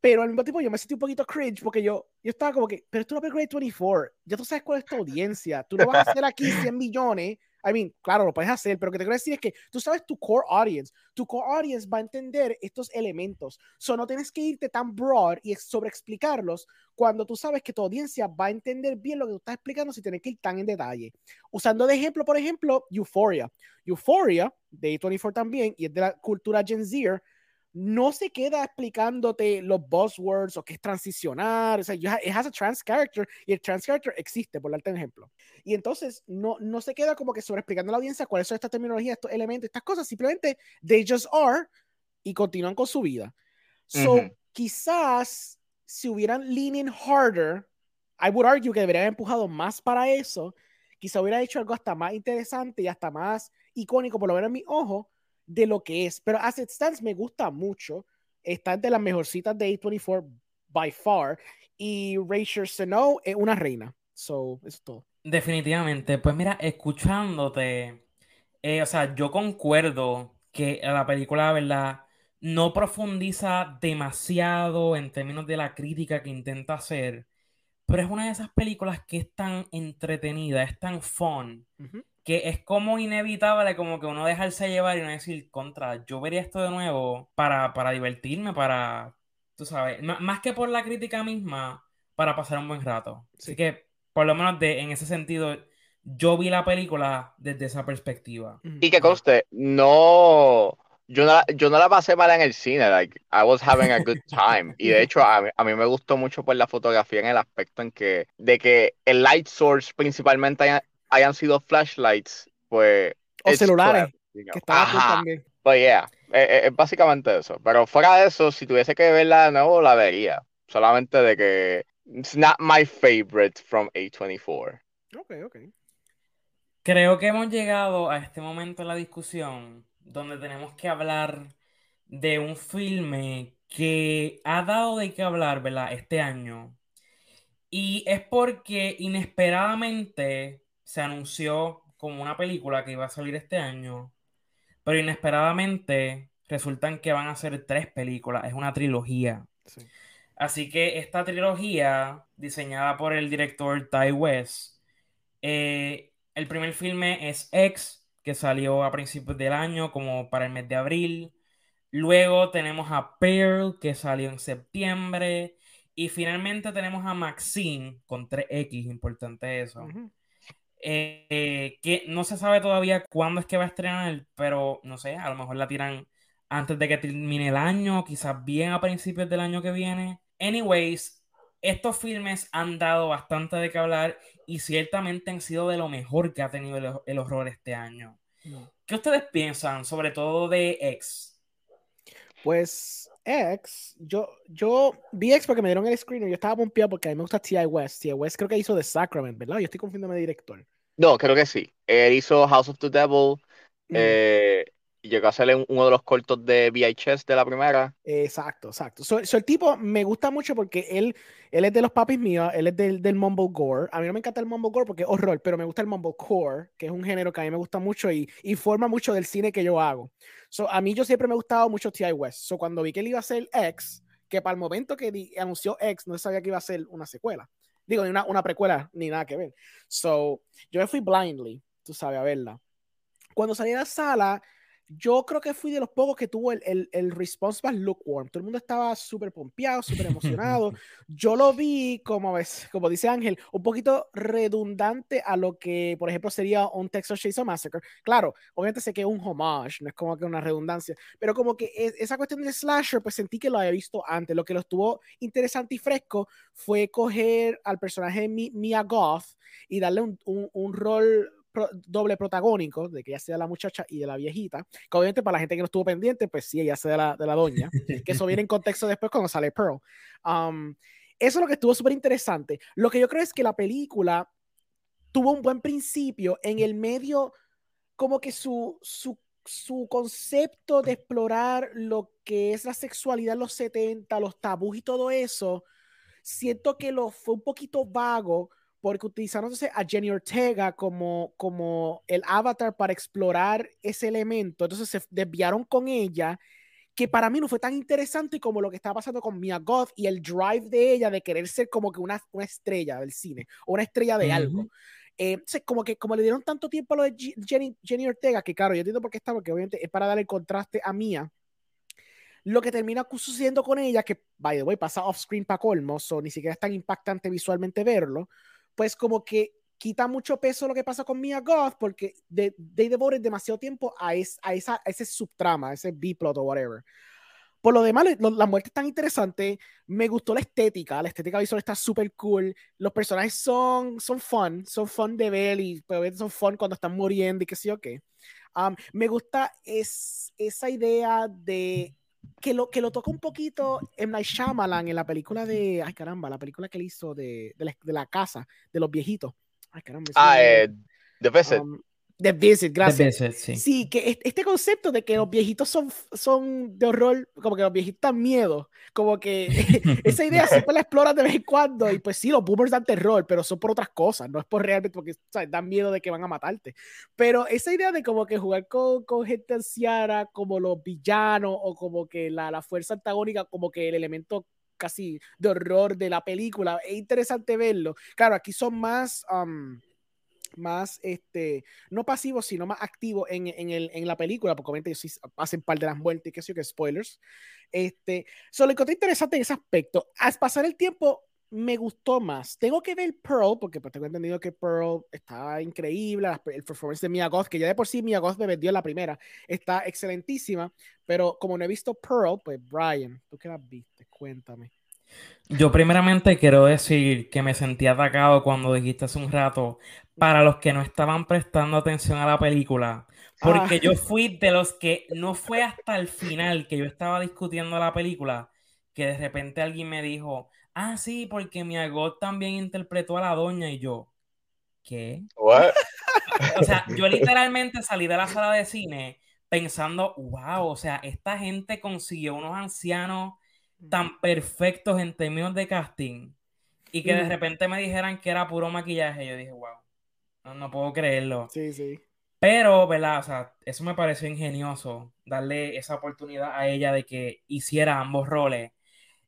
Pero al mismo tiempo yo me sentí un poquito cringe porque yo, yo estaba como que, pero esto es una película de 24, ya tú sabes cuál es tu audiencia, tú no vas a hacer aquí 100 millones I mean, claro, lo puedes hacer, pero lo que te quiero decir es que tú sabes tu core audience. Tu core audience va a entender estos elementos. So, no tienes que irte tan broad y sobreexplicarlos cuando tú sabes que tu audiencia va a entender bien lo que tú estás explicando sin tener que ir tan en detalle. Usando de ejemplo, por ejemplo, Euphoria. Euphoria, de A24 también, y es de la cultura Gen Z, no se queda explicándote los buzzwords o qué es transicionar, o sea, it has a trans character y el trans character existe, por darte un ejemplo. Y entonces no, no se queda como que sobre explicando a la audiencia cuáles son estas terminologías, estos elementos, estas cosas, simplemente they just are y continúan con su vida. So, quizás si hubieran leaning harder, I would argue que deberían haber empujado más para eso, quizá hubiera hecho algo hasta más interesante y hasta más icónico, por lo menos en mi ojo, de lo que es. Pero As It Stands me gusta mucho. Está entre las mejorcitas de A24 by far. Y Rachel Snow es una reina. So, eso es todo. Definitivamente. Pues mira, escuchándote, eh, o sea, yo concuerdo que la película, ¿verdad? No profundiza demasiado en términos de la crítica que intenta hacer, pero es una de esas películas que es tan entretenida, es tan fun, que es como inevitable como que uno dejarse llevar y no decir contra, yo vería esto de nuevo para, para divertirme, para, tú sabes, más que por la crítica misma, para pasar un buen rato. Así que, por lo menos de, en ese sentido, yo vi la película desde esa perspectiva. Y que conste, no, yo no, yo no la pasé mal en el cine, like, I was having a good time. Y de hecho, a mí, a mí me gustó mucho por la fotografía en el aspecto en que, de que el light source principalmente haya, hayan sido flashlights, pues... O celulares, que también. Pues yeah, es, básicamente eso. Pero fuera de eso, si tuviese que verla de nuevo, la vería. Solamente de que it's not my favorite from A24. Ok, ok. Creo que hemos llegado a este momento en la discusión donde tenemos que hablar de un filme que ha dado de qué hablar, ¿verdad? Este año. Y es porque inesperadamente se anunció como una película que iba a salir este año, pero inesperadamente resultan que van a ser tres películas, es una trilogía. Así que esta trilogía, diseñada por el director Ty West, eh, el primer filme es X, que salió a principios del año, como para el mes de abril. Luego tenemos a Pearl, que salió en septiembre. Y finalmente tenemos a Maxine, con 3X, importante eso. Eh, que no se sabe todavía cuándo es que va a estrenar, pero no sé, a lo mejor la tiran antes de que termine el año, quizás bien a principios del año que viene. Anyways, estos filmes han dado bastante de qué hablar y ciertamente han sido de lo mejor que ha tenido el, el horror este año. ¿Qué ustedes piensan, sobre todo de X? Pues X, yo, yo vi X porque me dieron el screener. Yo estaba pompeado porque a mí me gusta T.I. West. T.I. West creo que hizo The Sacrament, ¿verdad? Yo estoy confundiendo de director. No, creo que sí. Él hizo House of the Devil. Mm. eh, y llegó a ser uno de los cortos de VHS de la primera. Exacto, exacto. So, so el tipo me gusta mucho porque él, él es de los papis míos, él es del, del Mumble Gore. A mí no me encanta el Mumble Gore porque es horror, pero me gusta el Mumble Core, que es un género que a mí me gusta mucho y, y forma mucho del cine que yo hago. So, a mí yo siempre me ha gustado mucho T.I. West. So, cuando vi que él iba a hacer X, que para el momento que anunció X, no sabía que iba a ser una secuela. Digo, ni una, una precuela, ni nada que ver. So, yo me fui blindly, tú sabes, a verla. Cuando salí de la sala, yo creo que fui de los pocos que tuvo el, el, el response más lukewarm. Todo el mundo estaba súper pompeado, súper emocionado. Yo lo vi, como, ves, como dice Ángel, un poquito redundante a lo que, por ejemplo, sería un Texas Chainsaw Massacre. Claro, obviamente sé que es un homage, no es como que una redundancia, pero como que es- esa cuestión del slasher, pues sentí que lo había visto antes. Lo que lo estuvo interesante y fresco fue coger al personaje de Mi- Mia Goth y darle un, un, un rol pro- doble protagónico, de que ella sea la muchacha y de la viejita, que obviamente para la gente que no estuvo pendiente, pues sí, ella sea de la, de la doña, que eso viene en contexto después cuando sale Pearl. Um, eso es lo que estuvo súper interesante. Lo que yo creo es que la película tuvo un buen principio, en el medio, como que su, su, su concepto de explorar lo que es la sexualidad en los 70, los tabús y todo eso, siento que lo fue un poquito vago porque utilizaron entonces a Jenny Ortega como, como el avatar para explorar ese elemento. Entonces se desviaron con ella, que para mí no fue tan interesante como lo que estaba pasando con Mia Goth y el drive de ella de querer ser como que una, una estrella del cine o una estrella de Ujú. algo. Eh, como que como le dieron tanto tiempo a lo de G- Jenny, Jenny Ortega, que claro, yo entiendo por qué está, porque obviamente es para dar el contraste a Mia. Lo que termina sucediendo con ella, que by the way pasa off screen para colmo, so ni siquiera es tan impactante visualmente verlo, pues como que quita mucho peso lo que pasa con Mia Goth, porque de, they devoted demasiado tiempo a, es, a, esa, a ese subtrama, a ese B-plot o whatever. Por lo demás, lo- la muerte es tan interesante. Me gustó la estética. La estética visual está súper cool. Los personajes son, son fun. Son fun de ver y obviamente son fun cuando están muriendo y qué sé yo qué. Um, me gusta es, esa idea de que lo, que lo toca un poquito M. Night Shyamalan en la película de. Ay, caramba, la película que él hizo de, de, la, de la casa, de los viejitos. Ay, caramba. Ah, eh, The Visit. Um, The Visit, gracias. The Visit, sí. Sí, que es- este concepto de que los viejitos son, son de horror, como que los viejitos dan miedo, como que esa idea siempre la exploran de vez en cuando y pues sí, los boomers dan terror, pero son por otras cosas, no es por realmente porque ¿sabes? dan miedo de que van a matarte. Pero esa idea de como que jugar con, con gente anciana como los villanos o como que la, la fuerza antagónica, como que el elemento casi de horror de la película, es interesante verlo. Claro, aquí son más... um, más este no pasivos sino más activos en, en, el, en la película porque obviamente ellos sí hacen parte de las muertes qué sé yo que spoilers. Este solo encontré interesante en ese aspecto. Al pasar el tiempo me gustó más. Tengo que ver Pearl porque pues tengo entendido que Pearl está increíble el performance de Mia Goth que ya de por sí Mia Goth me vendió en la primera está excelentísima pero como no he visto Pearl pues Brian tú qué la viste cuéntame Yo primeramente quiero decir que me sentí atacado cuando dijiste hace un rato, para los que no estaban prestando atención a la película, porque Ah. yo fui de los que no fue hasta el final que yo estaba discutiendo la película, que de repente alguien me dijo, ah, sí, porque mi Agot también interpretó a la doña y yo, ¿qué? What? O sea, yo literalmente salí de la sala de cine pensando, wow, o sea, esta gente consiguió unos ancianos tan perfectos en términos de casting y que de repente me dijeran que era puro maquillaje. Yo dije, wow, no, no puedo creerlo. sí sí Pero, ¿verdad? O sea, eso me pareció ingenioso, darle esa oportunidad a ella de que hiciera ambos roles.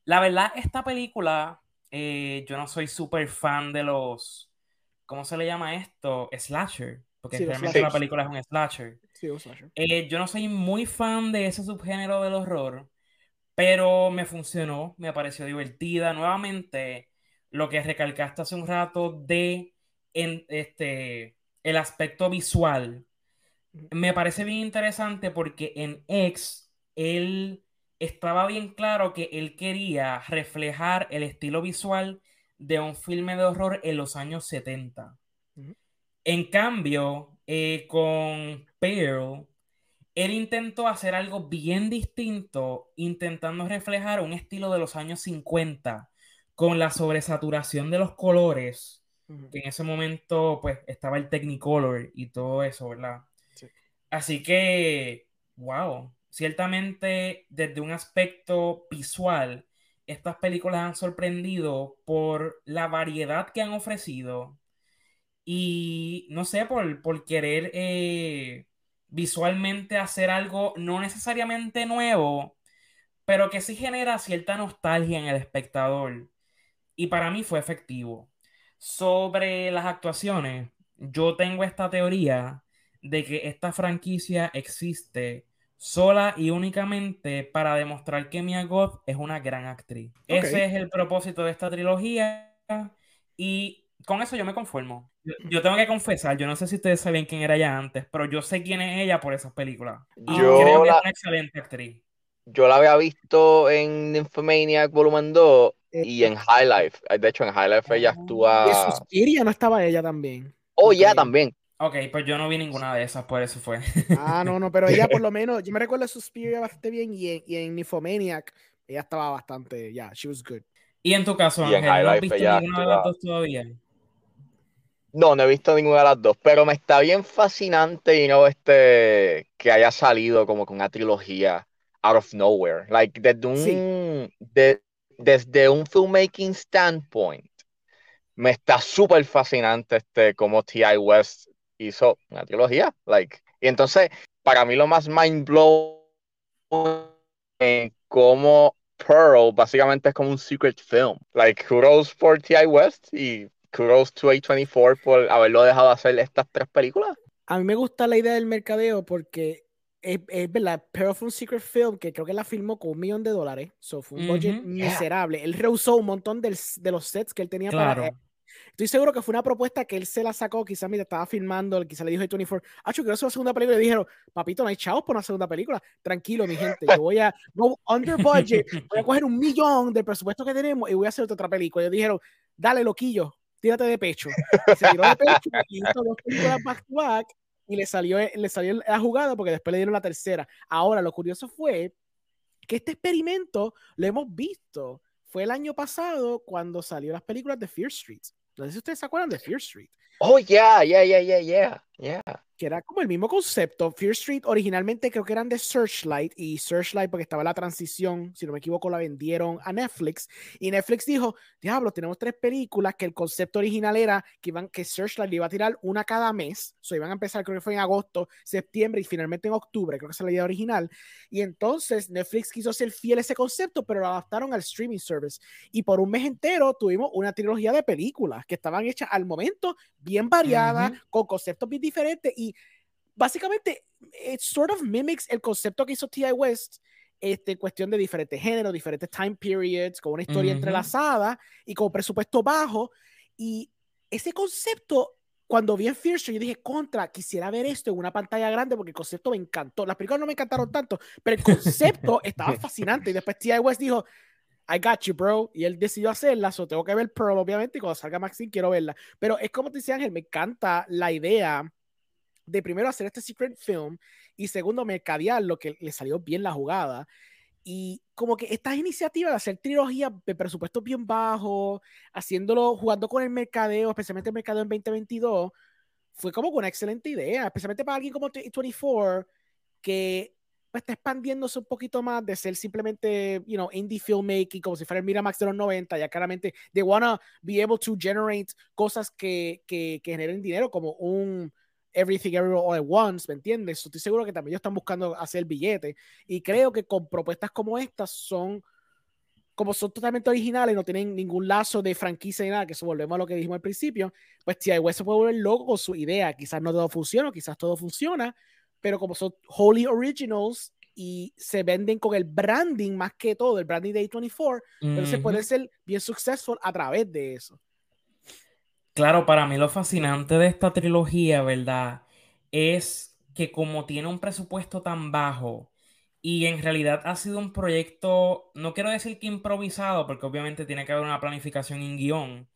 La verdad, esta película, eh, yo no soy súper fan de los, ¿cómo se le llama esto? Slasher. porque Sí, realmente la película es un slasher. Sí, un slasher. Eh, yo no soy muy fan de ese subgénero del horror, pero me funcionó, me pareció divertida. Nuevamente, lo que recalcaste hace un rato de en, este, el aspecto visual, me parece bien interesante porque en X, él estaba bien claro que él quería reflejar el estilo visual de un filme de horror en los años 70. Ujú. En cambio, eh, con Pearl, él intentó hacer algo bien distinto, intentando reflejar un estilo de los años 50, con la sobresaturación de los colores, que en ese momento pues estaba el Technicolor y todo eso, ¿verdad? Sí. Así que, wow, ciertamente desde un aspecto visual, estas películas han sorprendido por la variedad que han ofrecido y no sé, por, por querer eh, visualmente hacer algo no necesariamente nuevo, pero que sí genera cierta nostalgia en el espectador. Y para mí fue efectivo. Sobre las actuaciones, yo tengo esta teoría de que esta franquicia existe sola y únicamente para demostrar que Mia Goth es una gran actriz. Ese es el propósito de esta trilogía y con eso yo me conformo. Yo, yo tengo que confesar, yo no sé si ustedes sabían quién era ella antes, pero yo sé quién es ella por esas películas. Y Yo creo que la- es una excelente actriz. Yo la había visto en Nymphomaniac Volumen 2 Eh, y en High Life. De hecho, en High Life ella. Y en actúa. Suspiria no estaba ella también. Oh, ya también. Ok, pues yo no vi ninguna de esas, por eso fue. Ah, no, no, pero ella por lo menos, yo me recuerdo de Suspiria bastante bien y en, y en Nymphomaniac ella estaba bastante, ya, she was good. Y en tu caso, Y Ángel, ¿no has visto ella ninguna de las dos todavía? No, no he visto ninguna de las dos, pero me está bien fascinante, you know, este, que haya salido como con una trilogía out of nowhere. Like, desde un, de- desde un filmmaking standpoint, me está súper fascinante este, como T.I. West hizo una trilogía. Like, y entonces, para mí lo más mind blowing en cómo Pearl básicamente es como un secret film. Like, kudos for T.I. West y kudos to A24 por haberlo dejado hacer estas tres películas. A mí me gusta la idea del mercadeo porque es, es verdad, Pearl fue un secret film que creo que la filmó con un millón de dólares. So fue un budget Ujú. miserable. Él rehusó un montón del- de los sets que él tenía Claro. para. Estoy seguro que fue una propuesta que él se la sacó, quizás mientras estaba filmando, quizás le dijo a 24, ah, yo quiero hacer una segunda película. Y le dijeron, papito, no hay chavos por una segunda película. Tranquilo, mi gente, yo voy a, no, under budget, voy a coger un millón del presupuesto que tenemos y voy a hacer otra película. Y ellos dijeron, dale, loquillo, tírate de pecho. Y se tiró de pecho y hizo dos películas back to back y le salió, le salió la jugada porque después le dieron la tercera. Ahora, lo curioso fue que este experimento lo hemos visto. Fue el año pasado cuando salió las películas de Fear Street. No sé si ustedes se acuerdan de Fear Street, Oh, yeah, yeah, yeah, yeah, yeah, yeah. que era como el mismo concepto. Fear Street originalmente creo que eran de Searchlight y Searchlight porque estaba la transición, si no me equivoco, la vendieron a Netflix y Netflix dijo, diablo, tenemos tres películas que el concepto original era que, iban, que Searchlight le iba a tirar una cada mes, o sea, iban a empezar creo que fue en agosto, septiembre y finalmente en octubre, creo que esa es la idea original. Y entonces Netflix quiso ser fiel a ese concepto, pero lo adaptaron al streaming service. Y por un mes entero tuvimos una trilogía de películas que estaban hechas al momento bien variadas, Ujú. con conceptos bien diferentes y básicamente it sort of mimics el concepto que hizo T.I. West este, en cuestión de diferentes géneros, diferentes time periods, con una historia Ujú. entrelazada y con presupuesto bajo. Y ese concepto, cuando vi en Fear yo dije, contra, quisiera ver esto en una pantalla grande porque el concepto me encantó. Las películas no me encantaron tanto, pero el concepto estaba fascinante. Y después T.I. West dijo, I got you, bro. Y él decidió hacerla, so tengo que ver Pearl, obviamente, y cuando salga Maxine quiero verla. Pero es como te decía Ángel, me encanta la idea de primero hacer este secret film y segundo mercadear lo que le salió bien la jugada. Y como que estas iniciativas de hacer trilogías de presupuesto bien bajo, haciéndolo, jugando con el mercadeo, especialmente el mercadeo en 2022, fue como una excelente idea, especialmente para alguien como 24 que pues, está expandiéndose un poquito más de ser simplemente, you know, indie filmmaking, como si fuera el Miramax de los 90, ya claramente, they wanna be able to generate cosas que, que, que generen dinero, como un Everything Everywhere All at Once, ¿me entiendes? Estoy seguro que también ellos están buscando hacer billete, y creo que con propuestas como estas son como son totalmente originales, no tienen ningún lazo de franquicia ni nada, que eso volvemos a lo que dijimos al principio, pues T.I. West se puede volver loco con su idea. Quizás no todo funciona, quizás todo funciona, pero como son wholly originals y se venden con el branding más que todo, el branding de A24, entonces puede ser bien successful a través de eso. Claro, para mí lo fascinante de esta trilogía, ¿verdad? Es que como tiene un presupuesto tan bajo, y en realidad ha sido un proyecto, no quiero decir que improvisado, porque obviamente tiene que haber una planificación en guion,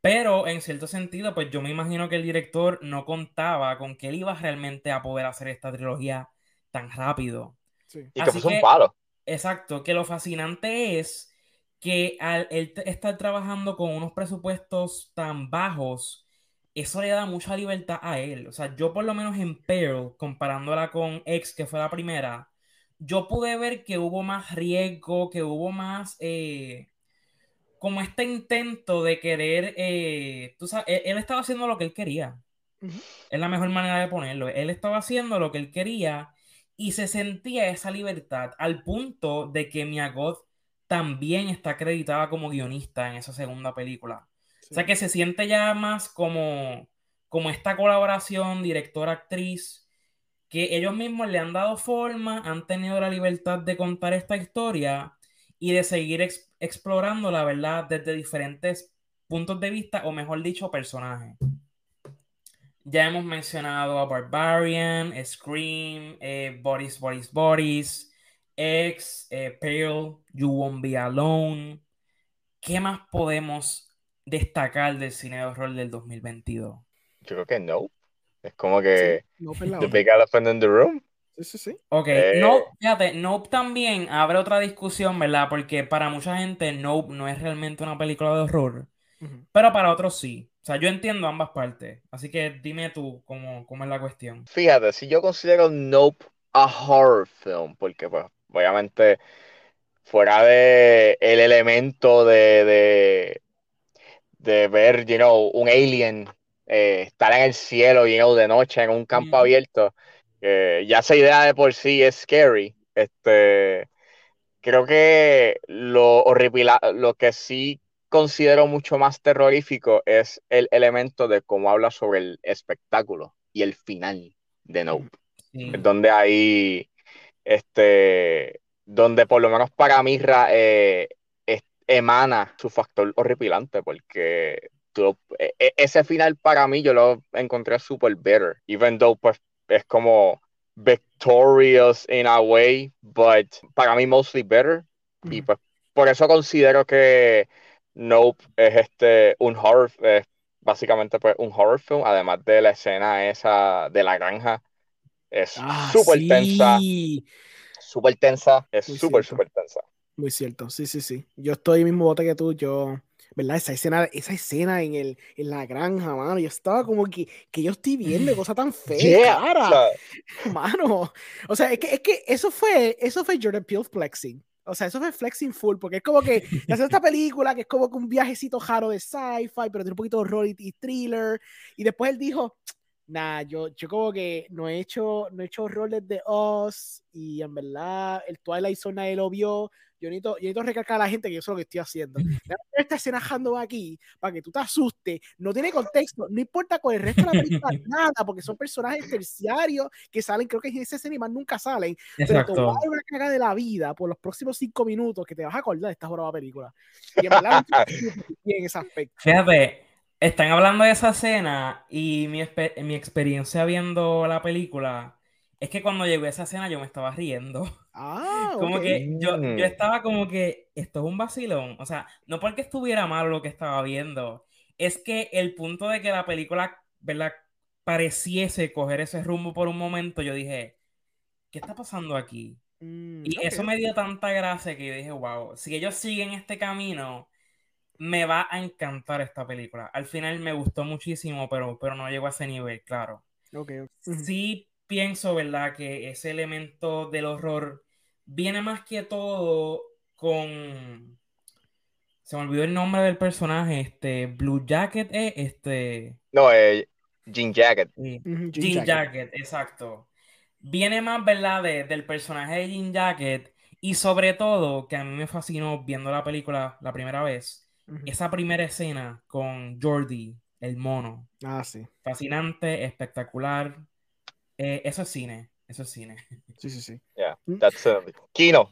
pero en cierto sentido, pues yo me imagino que el director no contaba con que él iba realmente a poder hacer esta trilogía tan rápido. Y que fue un palo. Exacto, que lo fascinante es que al él estar trabajando con unos presupuestos tan bajos, eso le da mucha libertad a él. O sea, yo por lo menos en Pearl, comparándola con X, que fue la primera, yo pude ver que hubo más riesgo, que hubo más eh, como este intento de querer, eh, tú sabes, él, estaba haciendo lo que él quería. Es la mejor manera de ponerlo. Él estaba haciendo lo que él quería y se sentía esa libertad al punto de que Mia Goth también está acreditada como guionista en esa segunda película. O sea que se siente ya más como, como esta colaboración director-actriz que ellos mismos le han dado forma, han tenido la libertad de contar esta historia y de seguir explorando la verdad desde diferentes puntos de vista, o mejor dicho, personajes. Ya hemos mencionado a Barbarian, Scream, eh, Boris, Boris, Boris, X, eh, Pale, You Won't Be Alone. ¿Qué más podemos destacar del cine de horror del 2022? Yo creo que no. Es como que The Big Elephant in the Room. Sí, sí, sí. Ok, eh, no, fíjate, Nope también abre otra discusión, ¿verdad? Porque para mucha gente Nope no es realmente una película de horror, pero para otros sí. O sea, yo entiendo ambas partes. Así que dime tú cómo, cómo es la cuestión. Fíjate, si yo considero Nope a horror film, porque pues obviamente fuera de el elemento de, de, de ver, you know, un alien eh, estar en el cielo, you de noche, en un campo abierto, ya esa idea de por sí es scary. Este, creo que lo lo que sí considero mucho más terrorífico es el elemento de cómo habla sobre el espectáculo y el final de Nope. Donde hay, este, donde por lo menos para mí eh, emana su factor horripilante, porque e, e, ese final para mí yo lo encontré super better, even though pues es como victorious in a way, but para mí mostly better. Y pues por eso considero que Nope es este un horror, es básicamente pues un horror film, además de la escena esa de la granja. Es ah, súper tensa. Súper tensa, es súper, súper tensa. Muy cierto, sí, sí, sí. Yo estoy mismo bote que tú, yo ¿verdad? Esa escena, esa escena en, el, en la granja, mano, yo estaba como que, que yo estoy viendo cosa tan fea, cara. Mano, o sea, es que, es que eso fue, eso fue Jordan Peele flexing. O sea, eso fue flexing full, porque es como que hace esta película que es como que un viajecito jaro de sci-fi, pero tiene un poquito de horror y, thriller. Y después él dijo, nah, yo, yo como que no he hecho, no he hecho roles de Oz y en verdad el Twilight Zone nadie lo vio, yo necesito, yo necesito recalcar a la gente que yo sé lo que estoy haciendo. Esta escena aquí para que tú te asustes, no tiene contexto, no importa con el resto de la película, nada, porque son personajes terciarios que salen, creo que en esa escena y más nunca salen. Exacto. Pero te va a una caga de la vida por los próximos cinco minutos que te vas a acordar de esta jornada película. Y en verdad, en ese aspecto. Fíjate, están hablando de esa escena y mi, mi experiencia viendo la película es que cuando llegó esa escena yo me estaba riendo. Ah, como que yo, yo mm. estaba como que esto es un vacilón. O sea, no porque estuviera malo lo que estaba viendo, es que el punto de que la película, ¿verdad? Pareciese coger ese rumbo por un momento, yo dije, ¿qué está pasando aquí? Mm, y eso me dio tanta gracia que yo dije, wow, si ellos siguen este camino, me va a encantar esta película. Al final me gustó muchísimo, pero, pero no llegó a ese nivel, claro. Okay. Sí pienso, ¿verdad? Que ese elemento del horror viene más que todo con... Se me olvidó el nombre del personaje, este, Blue Jacket, eh, este... No, eh, Jean Jacket. Jean, Jacket. exacto. Viene más, ¿verdad? del personaje de Jean Jacket Y sobre todo, que a mí me fascinó viendo la película la primera vez, Ujú. esa primera escena con Jordi, el mono. Ah, sí. Fascinante, espectacular. Eh, eso es cine, eso es cine. Sí, sí, sí. Yeah, Mm. that's it. Kino.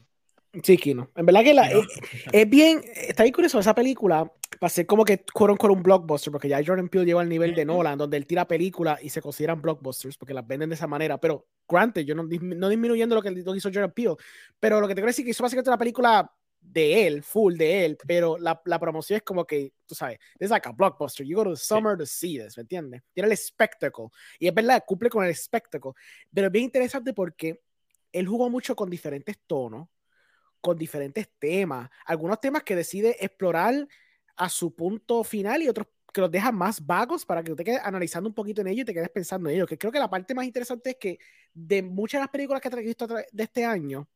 Sí, Kino. En verdad que la, es, es bien, está bien curioso esa película para ser como que fueron con un blockbuster, porque ya Jordan Peele llegó al nivel de. Nolan, donde él tira películas y se consideran blockbusters, porque las venden de esa manera. Pero, granted, yo no, no disminuyendo lo que, lo que hizo Jordan Peele, pero lo que te quiero decir es que hizo básicamente una película de él, full de él, pero la, la promoción es como que, tú sabes, es like a blockbuster. You go to the summer to see this, ¿me entiendes? Tiene el spectacle. Y es verdad, cumple con el spectacle. Pero es bien interesante porque él jugó mucho con diferentes tonos, con diferentes temas. Algunos temas que decide explorar a su punto final y otros que los deja más vagos para que tú te quedes analizando un poquito en ello y te quedes pensando en ello. Que creo que la parte más interesante es que de muchas de las películas que he visto de este año,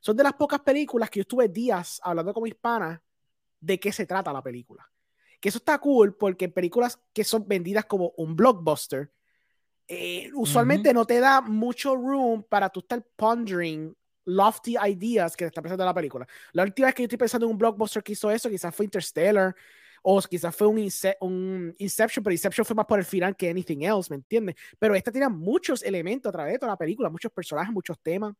son de las pocas películas que yo estuve días hablando como hispana de qué se trata la película. Que eso está cool porque en películas que son vendidas como un blockbuster, eh, usualmente no te da mucho room para tú estar pondering lofty ideas que te está presentando la película. La última vez que yo estoy pensando en un blockbuster que hizo eso, quizás fue Interstellar, o quizás fue un, Ince- un Inception, pero Inception fue más por el final que anything else, ¿me entiendes? Pero esta tiene muchos elementos a través de toda la película, muchos personajes, muchos temas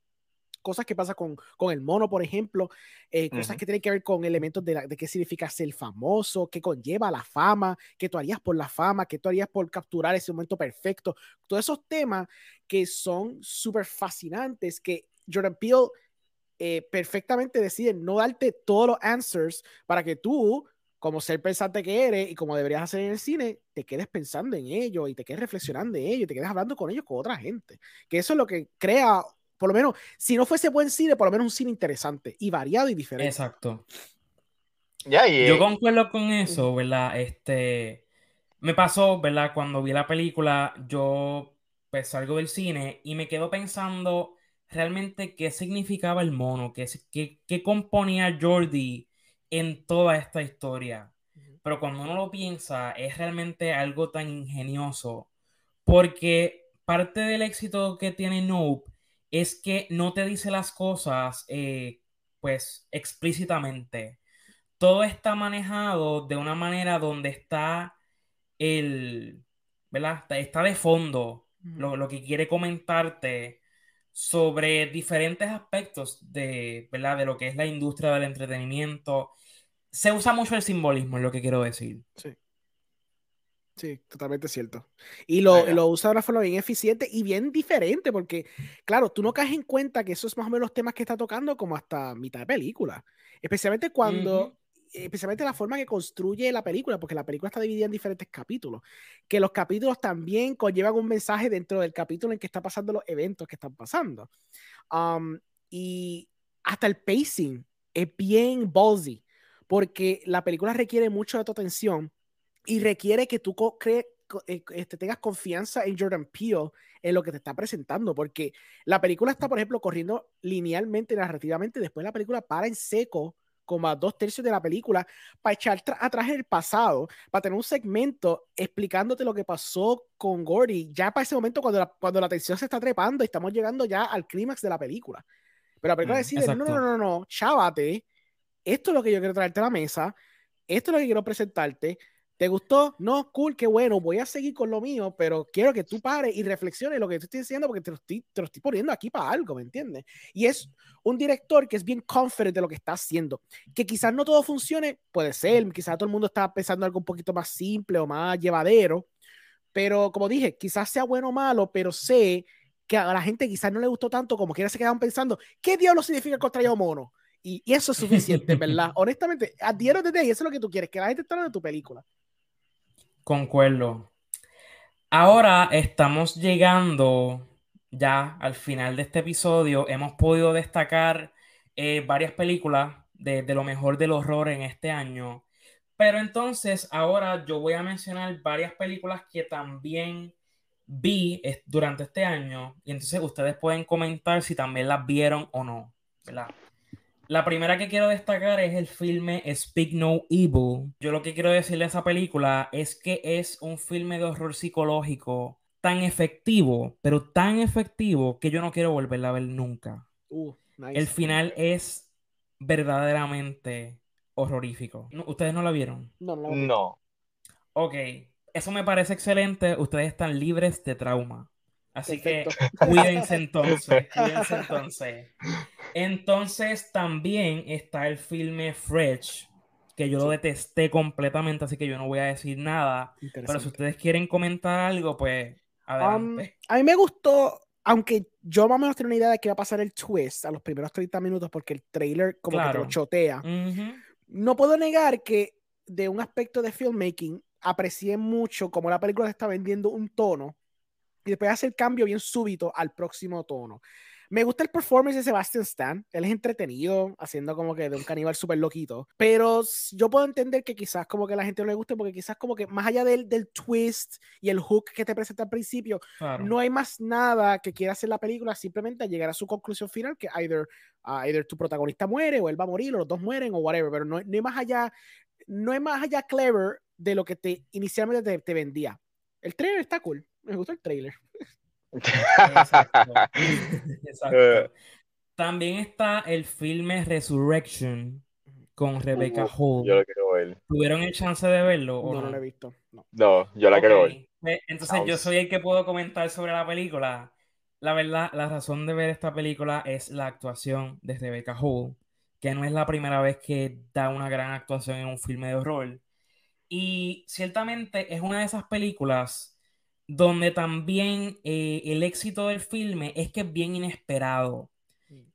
cosas que pasa con, con el mono, por ejemplo, eh, cosas Ujú. que tienen que ver con elementos de, la- de qué significa ser famoso, qué conlleva la fama, qué tú harías por la fama, qué tú harías por capturar ese momento perfecto. Todos esos temas que son súper fascinantes, que Jordan Peele eh, perfectamente decide no darte todos los answers para que tú, como ser pensante que eres y como deberías hacer en el cine, te quedes pensando en ello y te quedes reflexionando en ello y te quedes hablando con ellos con otra gente. Que eso es lo que crea, por lo menos, si no fuese buen cine, por lo menos un cine interesante y variado y diferente. Exacto. Yo concuerdo con eso, ¿verdad? Este, me pasó, ¿verdad? Cuando vi la película, yo pues salgo del cine y me quedo pensando realmente qué significaba el mono, qué, qué, qué componía Jordi en toda esta historia. Pero cuando uno lo piensa, es realmente algo tan ingenioso, porque parte del éxito que tiene Nope es que no te dice las cosas, eh, pues, explícitamente todo está manejado de una manera donde está el, ¿verdad? Está, de fondo lo, lo que quiere comentarte sobre diferentes aspectos de, ¿verdad? De lo que es la industria del entretenimiento. Se usa mucho el simbolismo, es lo que quiero decir. Sí. Sí, totalmente cierto. Y lo, lo usa de una forma bien eficiente y bien diferente, porque, claro, tú no caes en cuenta que eso es más o menos los temas que está tocando como hasta mitad de película. Especialmente cuando, especialmente la forma que construye la película, porque la película está dividida en diferentes capítulos, que los capítulos también conllevan un mensaje dentro del capítulo en que está pasando los eventos que están pasando. Um, y hasta el pacing es bien ballsy, porque la película requiere mucho de tu atención y requiere que tú eh, este, tengas confianza en Jordan Peele en lo que te está presentando, porque la película está, por ejemplo, corriendo linealmente, narrativamente, después la película para en seco, como a dos tercios de la película, para echar atrás el pasado, para tener un segmento explicándote lo que pasó con Gordy, ya para ese momento cuando la, cuando la tensión se está trepando y estamos llegando ya al clímax de la película. Pero la película Mm, decide, no, no, no, no, chávate, esto es lo que yo quiero traerte a la mesa, esto es lo que quiero presentarte, ¿Te gustó? No, cool, qué bueno. Voy a seguir con lo mío, pero quiero que tú pares y reflexiones lo que te estoy diciendo porque te lo estoy, te lo estoy poniendo aquí para algo, ¿me entiendes? Y es un director que es bien confident de lo que está haciendo. Que quizás no todo funcione, puede ser. Quizás todo el mundo está pensando algo un poquito más simple o más llevadero. Pero como dije, quizás sea bueno o malo, pero sé que a la gente quizás no le gustó tanto como quiera se quedaron pensando, ¿qué diablo significa el contrario mono? Y, y eso es suficiente, ¿verdad? Honestamente, a the end of the day, eso es lo que tú quieres, que la gente esté de tu película. Concuerdo. Ahora estamos llegando ya al final de este episodio. Hemos podido destacar eh, varias películas de, de lo mejor del horror en este año. Pero entonces ahora yo voy a mencionar varias películas que también vi durante este año. Y entonces ustedes pueden comentar si también las vieron o no. ¿verdad? La primera que quiero destacar es el filme Speak No Evil. Yo lo que quiero decirle a esa película es que es un filme de horror psicológico tan efectivo, pero tan efectivo que yo no quiero volverla a ver nunca. Uh, Nice. El final es verdaderamente horrorífico. ¿Ustedes no la vieron? No, no. No. Ok, eso me parece excelente. Ustedes están libres de trauma. Así Perfecto. que cuídense entonces, cuídense entonces. Entonces también está el filme Fresh, que yo lo detesté completamente, así que yo no voy a decir nada. Pero si ustedes quieren comentar algo, pues Um, adelante. a mí me gustó, aunque yo más o menos tenía una idea de que iba a pasar el twist a los primeros 30 minutos, porque el trailer como que te Claro. lo chotea. Ujú, No puedo negar que de un aspecto de filmmaking aprecié mucho como la película se está vendiendo un tono y después hace el cambio bien súbito al próximo tono. Me gusta el performance de Sebastian Stan. Él es entretenido, haciendo como que de un caníbal súper loquito. Pero yo puedo entender que quizás como que a la gente no le guste, porque quizás como que más allá del, del twist y el hook que te presenta al principio, claro. no hay más nada que quiera hacer la película, simplemente llegar a su conclusión final, que either, ah, either tu protagonista muere o él va a morir, o los dos mueren, o whatever, pero no, no hay más allá, no hay más allá clever de lo que te inicialmente te, te vendía. El trailer está cool, me gusta el trailer. Exacto. Exacto. Eh. También está el filme Resurrection con Rebecca Uh, Hall. Yo lo quiero ver. ¿Tuvieron el chance de verlo o No, no? lo he visto. No. No, yo la Ok, quiero ver. pues, entonces yo soy el que puedo comentar sobre la película. La verdad, la razón de ver esta película es la actuación de Rebecca Hall, que no es la primera vez que da una gran actuación en un filme de horror. Y ciertamente es una de esas películas donde también eh, el éxito del filme es que es bien inesperado.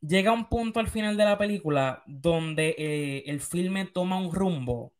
Llega un punto al final de la película donde eh, el filme toma un rumbo,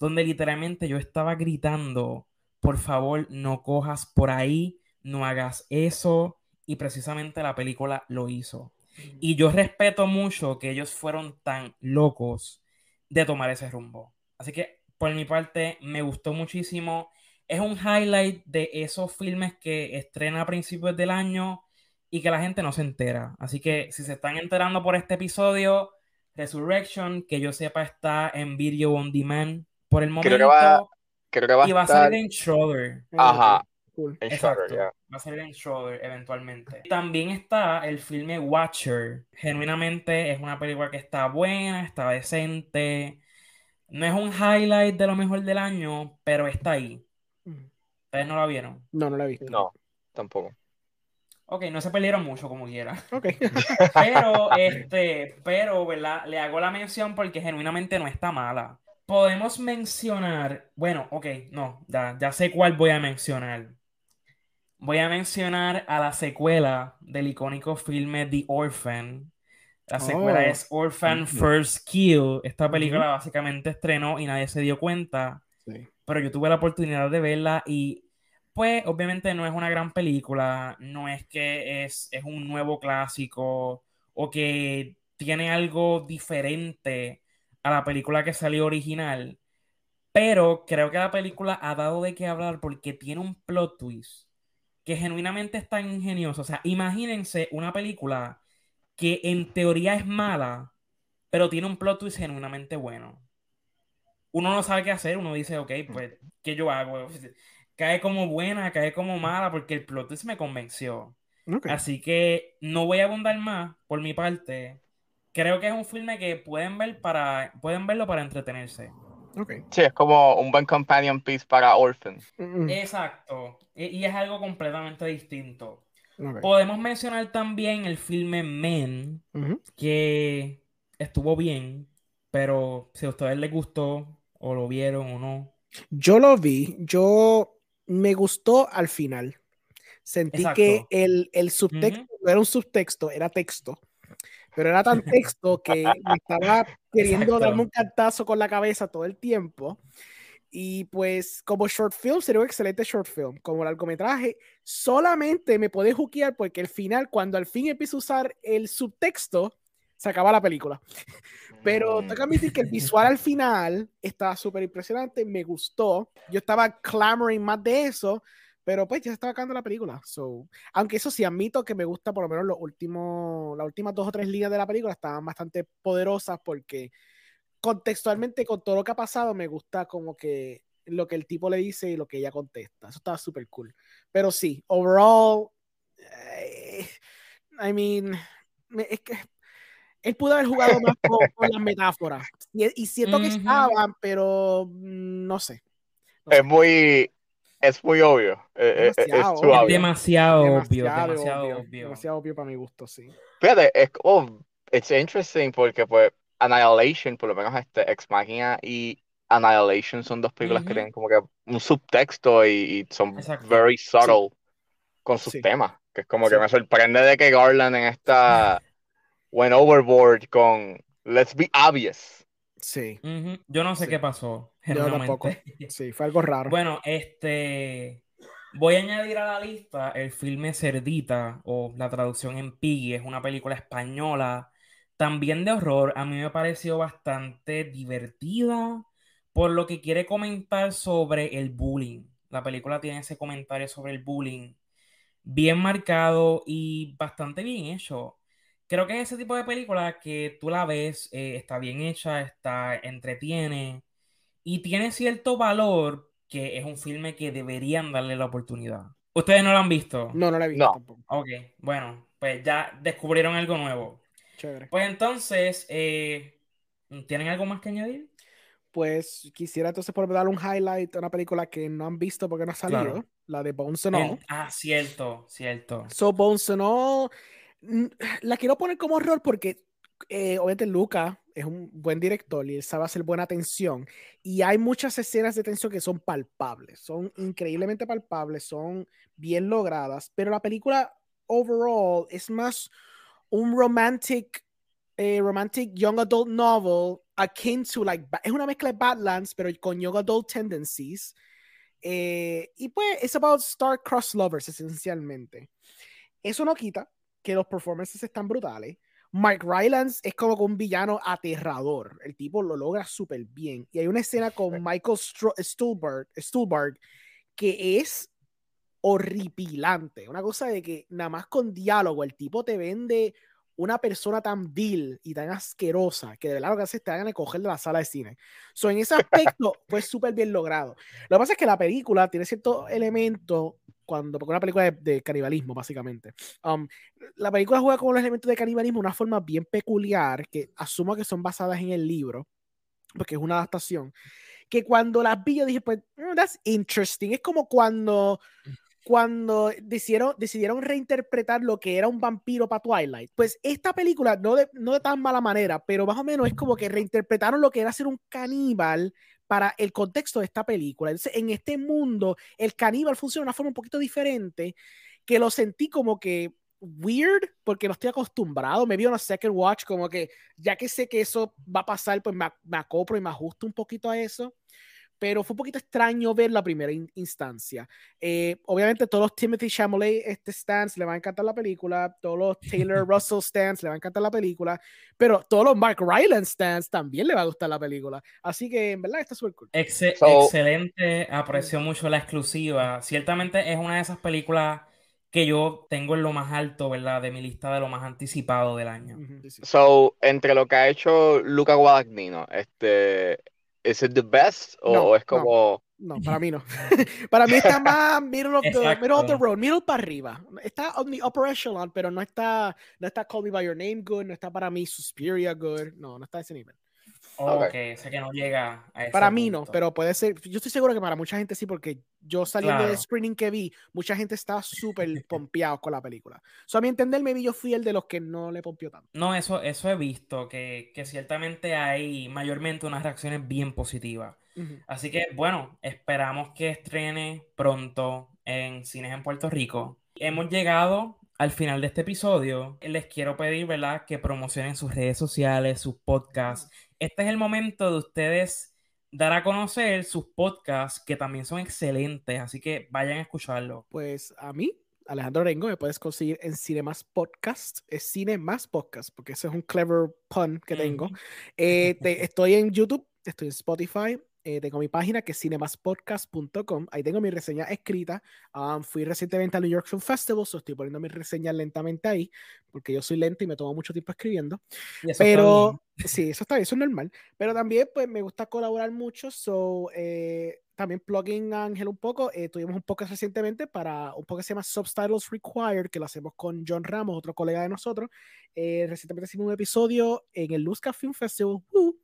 donde literalmente yo estaba gritando, por favor, no cojas por ahí, no hagas eso, y precisamente la película lo hizo. Y yo respeto mucho que ellos fueron tan locos de tomar ese rumbo. Así que por mi parte me gustó muchísimo. Es un highlight de esos filmes que estrena a principios del año y que la gente no se entera. Así que si se están enterando por este episodio, Resurrection, que yo sepa, está en video on demand por el Creo que momento va- Creo que va a y va a estar salir en Shudder. Ajá. Ok, cool. en Exacto. Shutter, ya. Va a salir en Shudder eventualmente. También está el filme Watcher. Genuinamente es una película que está buena, está decente. No es un highlight de lo mejor del año, pero está ahí. ¿Ustedes no la vieron? No, no lo he visto. No, tampoco. Ok, no se perdieron mucho como quiera. Ok. Pero, este, pero, ¿verdad? Le hago la mención porque genuinamente no está mala. Podemos mencionar, bueno, ok, no, ya, ya sé cuál voy a mencionar. Voy a mencionar a la secuela del icónico filme The Orphan. La secuela Oh. es Orphan. First Kill. Esta película básicamente estrenó y nadie se dio cuenta Sí. Pero yo tuve la oportunidad de verla y pues obviamente no es una gran película, no es que es, es un nuevo clásico o que tiene algo diferente a la película que salió original, pero creo que la película ha dado de qué hablar porque tiene un plot twist que genuinamente es tan ingenioso. O sea, imagínense una película que en teoría es mala, pero tiene un plot twist genuinamente bueno uno no sabe qué hacer, uno dice, ok, pues, ¿qué yo hago? Cae como buena, cae como mala, porque el plot twist me convenció. Así que no voy a abundar más por mi parte. Creo que es un filme que pueden ver para, pueden verlo para entretenerse. Ok. Sí, es como un buen companion piece para Orphans. Mm. Exacto. Y, y es algo completamente distinto. Podemos mencionar también el filme Men, que estuvo bien, pero si a ustedes les gustó o lo vieron o no. Yo lo vi, yo me gustó al final. Sentí Exacto. que el, el subtexto no era un subtexto, era texto. Pero era tan texto que me estaba queriendo Exacto. darme un cantazo con la cabeza todo el tiempo. Y pues, como short film, sería un excelente short film. Como largometraje, solamente me puede juquear porque al final, cuando al fin empiezo a usar el subtexto, se acaba la película. Pero Mm. tengo que admitir que el visual al final estaba súper impresionante, me gustó. Yo estaba clamoring más de eso, pero pues ya se estaba acabando la película. So, aunque eso sí, admito que me gusta por lo menos los últimos, las últimas dos o tres líneas de la película estaban bastante poderosas porque contextualmente con todo lo que ha pasado me gusta como que lo que el tipo le dice y lo que ella contesta. Eso estaba súper cool. Pero sí, overall, eh, I mean, me- es que él pudo haber jugado más con, con las metáforas. Y, y siento que Ujú. estaban, pero mm, no sé. No Es sé. muy, es muy obvio. eh, eh, Es, Demasiado too obvio. Es obvious. demasiado obvio, demasiado, demasiado obvio, obvio. demasiado obvio para mi gusto, sí. Fíjate, es como, it's interesting porque pues Annihilation, por lo menos este Ex Machina y Annihilation son dos películas que Ujú. tienen como que un subtexto y, y son Exacto. very subtle con sus Sí. temas. Que es como Sí. que me sorprende de que Garland en esta went overboard con Let's be obvious. Sí. Yo no sé Sí. qué pasó, Yo tampoco. sí, fue algo raro. Bueno, este. Voy a añadir a la lista el filme Cerdita, o la traducción en Piggy, es una película española, también de horror. A mí me pareció bastante divertida, por lo que quiere comentar sobre el bullying. La película tiene ese comentario sobre el bullying bien marcado y bastante bien hecho. Creo que es ese tipo de película que tú la ves, eh, está bien hecha, está, entretiene y tiene cierto valor que es un filme que deberían darle la oportunidad. ¿Ustedes no lo han visto? no, no la he visto No. tampoco. Ok, bueno, pues ya descubrieron algo nuevo. Chévere. Pues entonces, eh, ¿tienen algo más que añadir? Pues quisiera entonces por dar un highlight a una película que no han visto porque no ha salido, Claro. la de Bones and All. En- ah, cierto, cierto. So Bones and All, la quiero poner como horror porque eh, obviamente Luca es un buen director y sabe hacer buena tensión y hay muchas escenas de tensión que son palpables, son increíblemente palpables, son bien logradas, pero la película overall es más un romantic eh, romantic young adult novel akin to like es una mezcla de Badlands pero con young adult tendencies. Eh, y pues es about star-crossed lovers esencialmente. Eso no quita que los performances están brutales Mark Rylance es como un villano aterrador el tipo lo logra súper bien y hay una escena con Michael Stuhlbarg, que es horripilante. Una cosa de que nada más con diálogo el tipo te vende una persona tan vil y tan asquerosa que de verdad lo que hace es te hagan coger de la sala de cine. So, en ese aspecto fue súper bien logrado. Lo que pasa es que la película tiene cierto elemento cuando, porque una película de, de canibalismo, básicamente. Um, la película juega con los elementos de canibalismo de una forma bien peculiar, que asumo que son basadas en el libro, porque es una adaptación, que cuando las vi yo dije, pues, "Mm, that's interesting. Es como cuando cuando decidieron, decidieron reinterpretar lo que era un vampiro para Twilight. Pues esta película, no de, no de tan mala manera, pero más o menos es como que reinterpretaron lo que era ser un caníbal para el contexto de esta película. Entonces, en este mundo, el caníbal funciona de una forma un poquito diferente, que lo sentí como que weird, porque no estoy acostumbrado. Me vi una second watch, como que ya que sé que eso va a pasar, pues me, me acoplo y me ajusto un poquito a eso pero fue un poquito extraño ver la primera in instancia. Eh, obviamente todos los Timothy Chalamet este stands le va a encantar la película, todos los Taylor Russell stands le va a encantar la película, pero todos los Mark Rylance stands también le va a gustar la película. Así que en verdad está súper cool. Exce- So- excelente, aprecio mucho la exclusiva. Ciertamente es una de esas películas que yo tengo en lo más alto, ¿verdad? De mi lista de lo más anticipado del año. So, entre lo que ha hecho Luca Guadagnino, este, ¿es it the best o, No, es como No, para mí no. para mí está más middle of, the, middle of the road, middle para arriba. Está on the upper echelon, pero no está, no está Call Me By Your Name good, no está para mí Suspiria good, no, no está a ese nivel. Ok, Ok. sé que no llega a ese Para mí no, punto. pero puede ser. Yo estoy seguro que para mucha gente sí, porque yo saliendo del Claro. screening que vi, mucha gente estaba súper pompeado con la película. So, a mi entender, maybe yo fui el de los que no le pompió tanto. No, eso, eso he visto, que, que ciertamente hay mayormente unas reacciones bien positivas. Ujú. Así que, bueno, esperamos que estrene pronto en cines en Puerto Rico. Hemos llegado al final de este episodio. Les quiero pedir, ¿verdad?, que promocionen sus redes sociales, sus podcasts. Este es el momento de ustedes dar a conocer sus podcasts, que también son excelentes, así que vayan a escucharlo. Pues a mí, Alejandro Rengo, me puedes conseguir en Cinemas Podcast. Es Cine Más Podcast, porque ese es un clever pun que tengo. Eh, te- estoy en YouTube, estoy en Spotify. Eh, tengo mi página que es cinemaspodcast.com. Ahí tengo mi reseña escrita. Um, fui recientemente al New York Film Festival, so estoy poniendo mis reseñas lentamente ahí, porque yo soy lento y me tomo mucho tiempo escribiendo. Pero sí, eso está bien, eso es normal. Pero también, pues, me gusta colaborar mucho. So, eh, también plugin Ángel un poco. Eh, tuvimos un podcast recientemente para un podcast que se llama Subtitles Required, que lo hacemos con John Ramos, otro colega de nosotros. Eh, recientemente hicimos un episodio en el Luzca Film Festival, uh,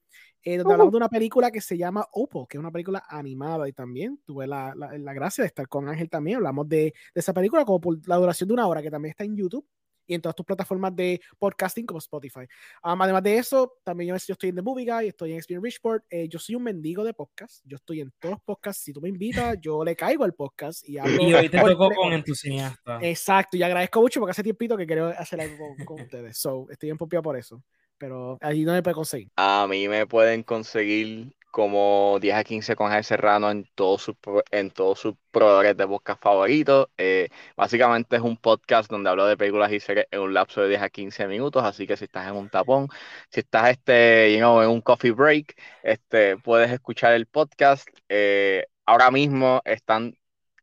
eh, donde hablamos de una película que se llama Opal, que es una película animada y también tuve la, la, la gracia de estar con Ángel también. Hablamos de, de, esa película como por la duración de una hora, que también está en YouTube y en todas tus plataformas de podcasting como Spotify. Um, además de eso, también yo, yo, estoy en The Movie Guy, estoy en Experience Richport. Eh, yo soy un mendigo de podcast. Yo estoy en todos los podcasts. Si tú me invitas, yo le caigo al podcast y hablo. Y hoy te tocó con entusiasta. Exacto, y agradezco mucho porque hace tiempito que quiero hacer algo con, con ustedes. So, estoy en por eso. Pero allí no me puede conseguir. A mí me pueden conseguir como 10 a 15 con Javier Serrano en todos sus en todos proveedores de podcast favoritos. Eh, básicamente es un podcast donde hablo de películas y series en un lapso de 10 a 15 minutos, así que si estás en un tapón, si estás este, you en un coffee break, este, puedes escuchar el podcast. Eh, ahora mismo están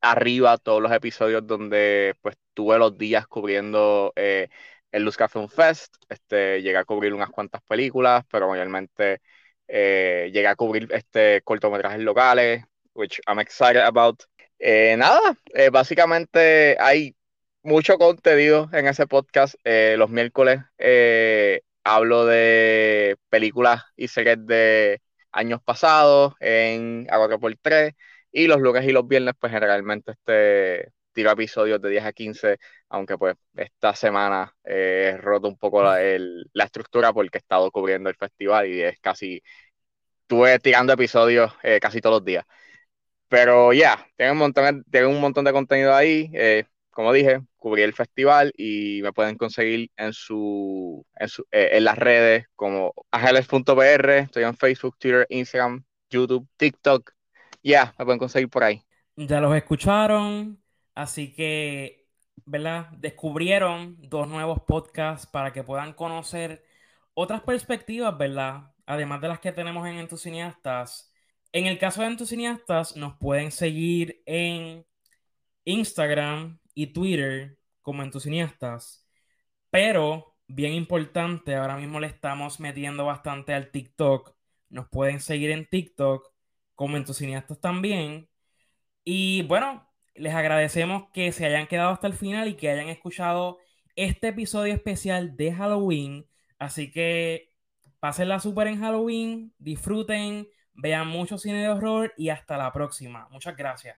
arriba todos los episodios donde pues tuve los días cubriendo eh, el Luz Café Fest, este, llegué a cubrir unas cuantas películas, pero mayormente eh, llegué a cubrir este, cortometrajes locales, which I'm excited about. Eh, nada, eh, básicamente hay mucho contenido en ese podcast. Eh, los miércoles hablo de películas y series de años pasados en A4x3 y los lunes y los viernes pues generalmente este tiro episodios de 10 a 15, aunque pues esta semana he roto un poco la, el, la, estructura porque he estado cubriendo el festival y es casi, estuve tirando episodios eh, casi todos los días. Pero ya, yeah, tengo, un montón, tengo un montón de contenido ahí. Eh, como dije, cubrí el festival y me pueden conseguir en su en, su, eh, en las redes como ageles.pr, estoy en Facebook, Twitter, Instagram, YouTube, TikTok. Ya, yeah, me pueden conseguir por ahí. Ya los escucharon, Así que, ¿verdad? Descubrieron dos nuevos podcasts para que puedan conocer otras perspectivas, ¿verdad? Además de las que tenemos en Entusiastas. En el caso de Entusiastas, nos pueden seguir en Instagram y Twitter como Entusiastas. Pero, bien importante, ahora mismo le estamos metiendo bastante al TikTok. Nos pueden seguir en TikTok como Entusiastas también. Y bueno, les agradecemos que se hayan quedado hasta el final y que hayan escuchado este episodio especial de Halloween. Así que pásenla súper en Halloween, disfruten, vean mucho cine de horror y hasta la próxima. Muchas gracias.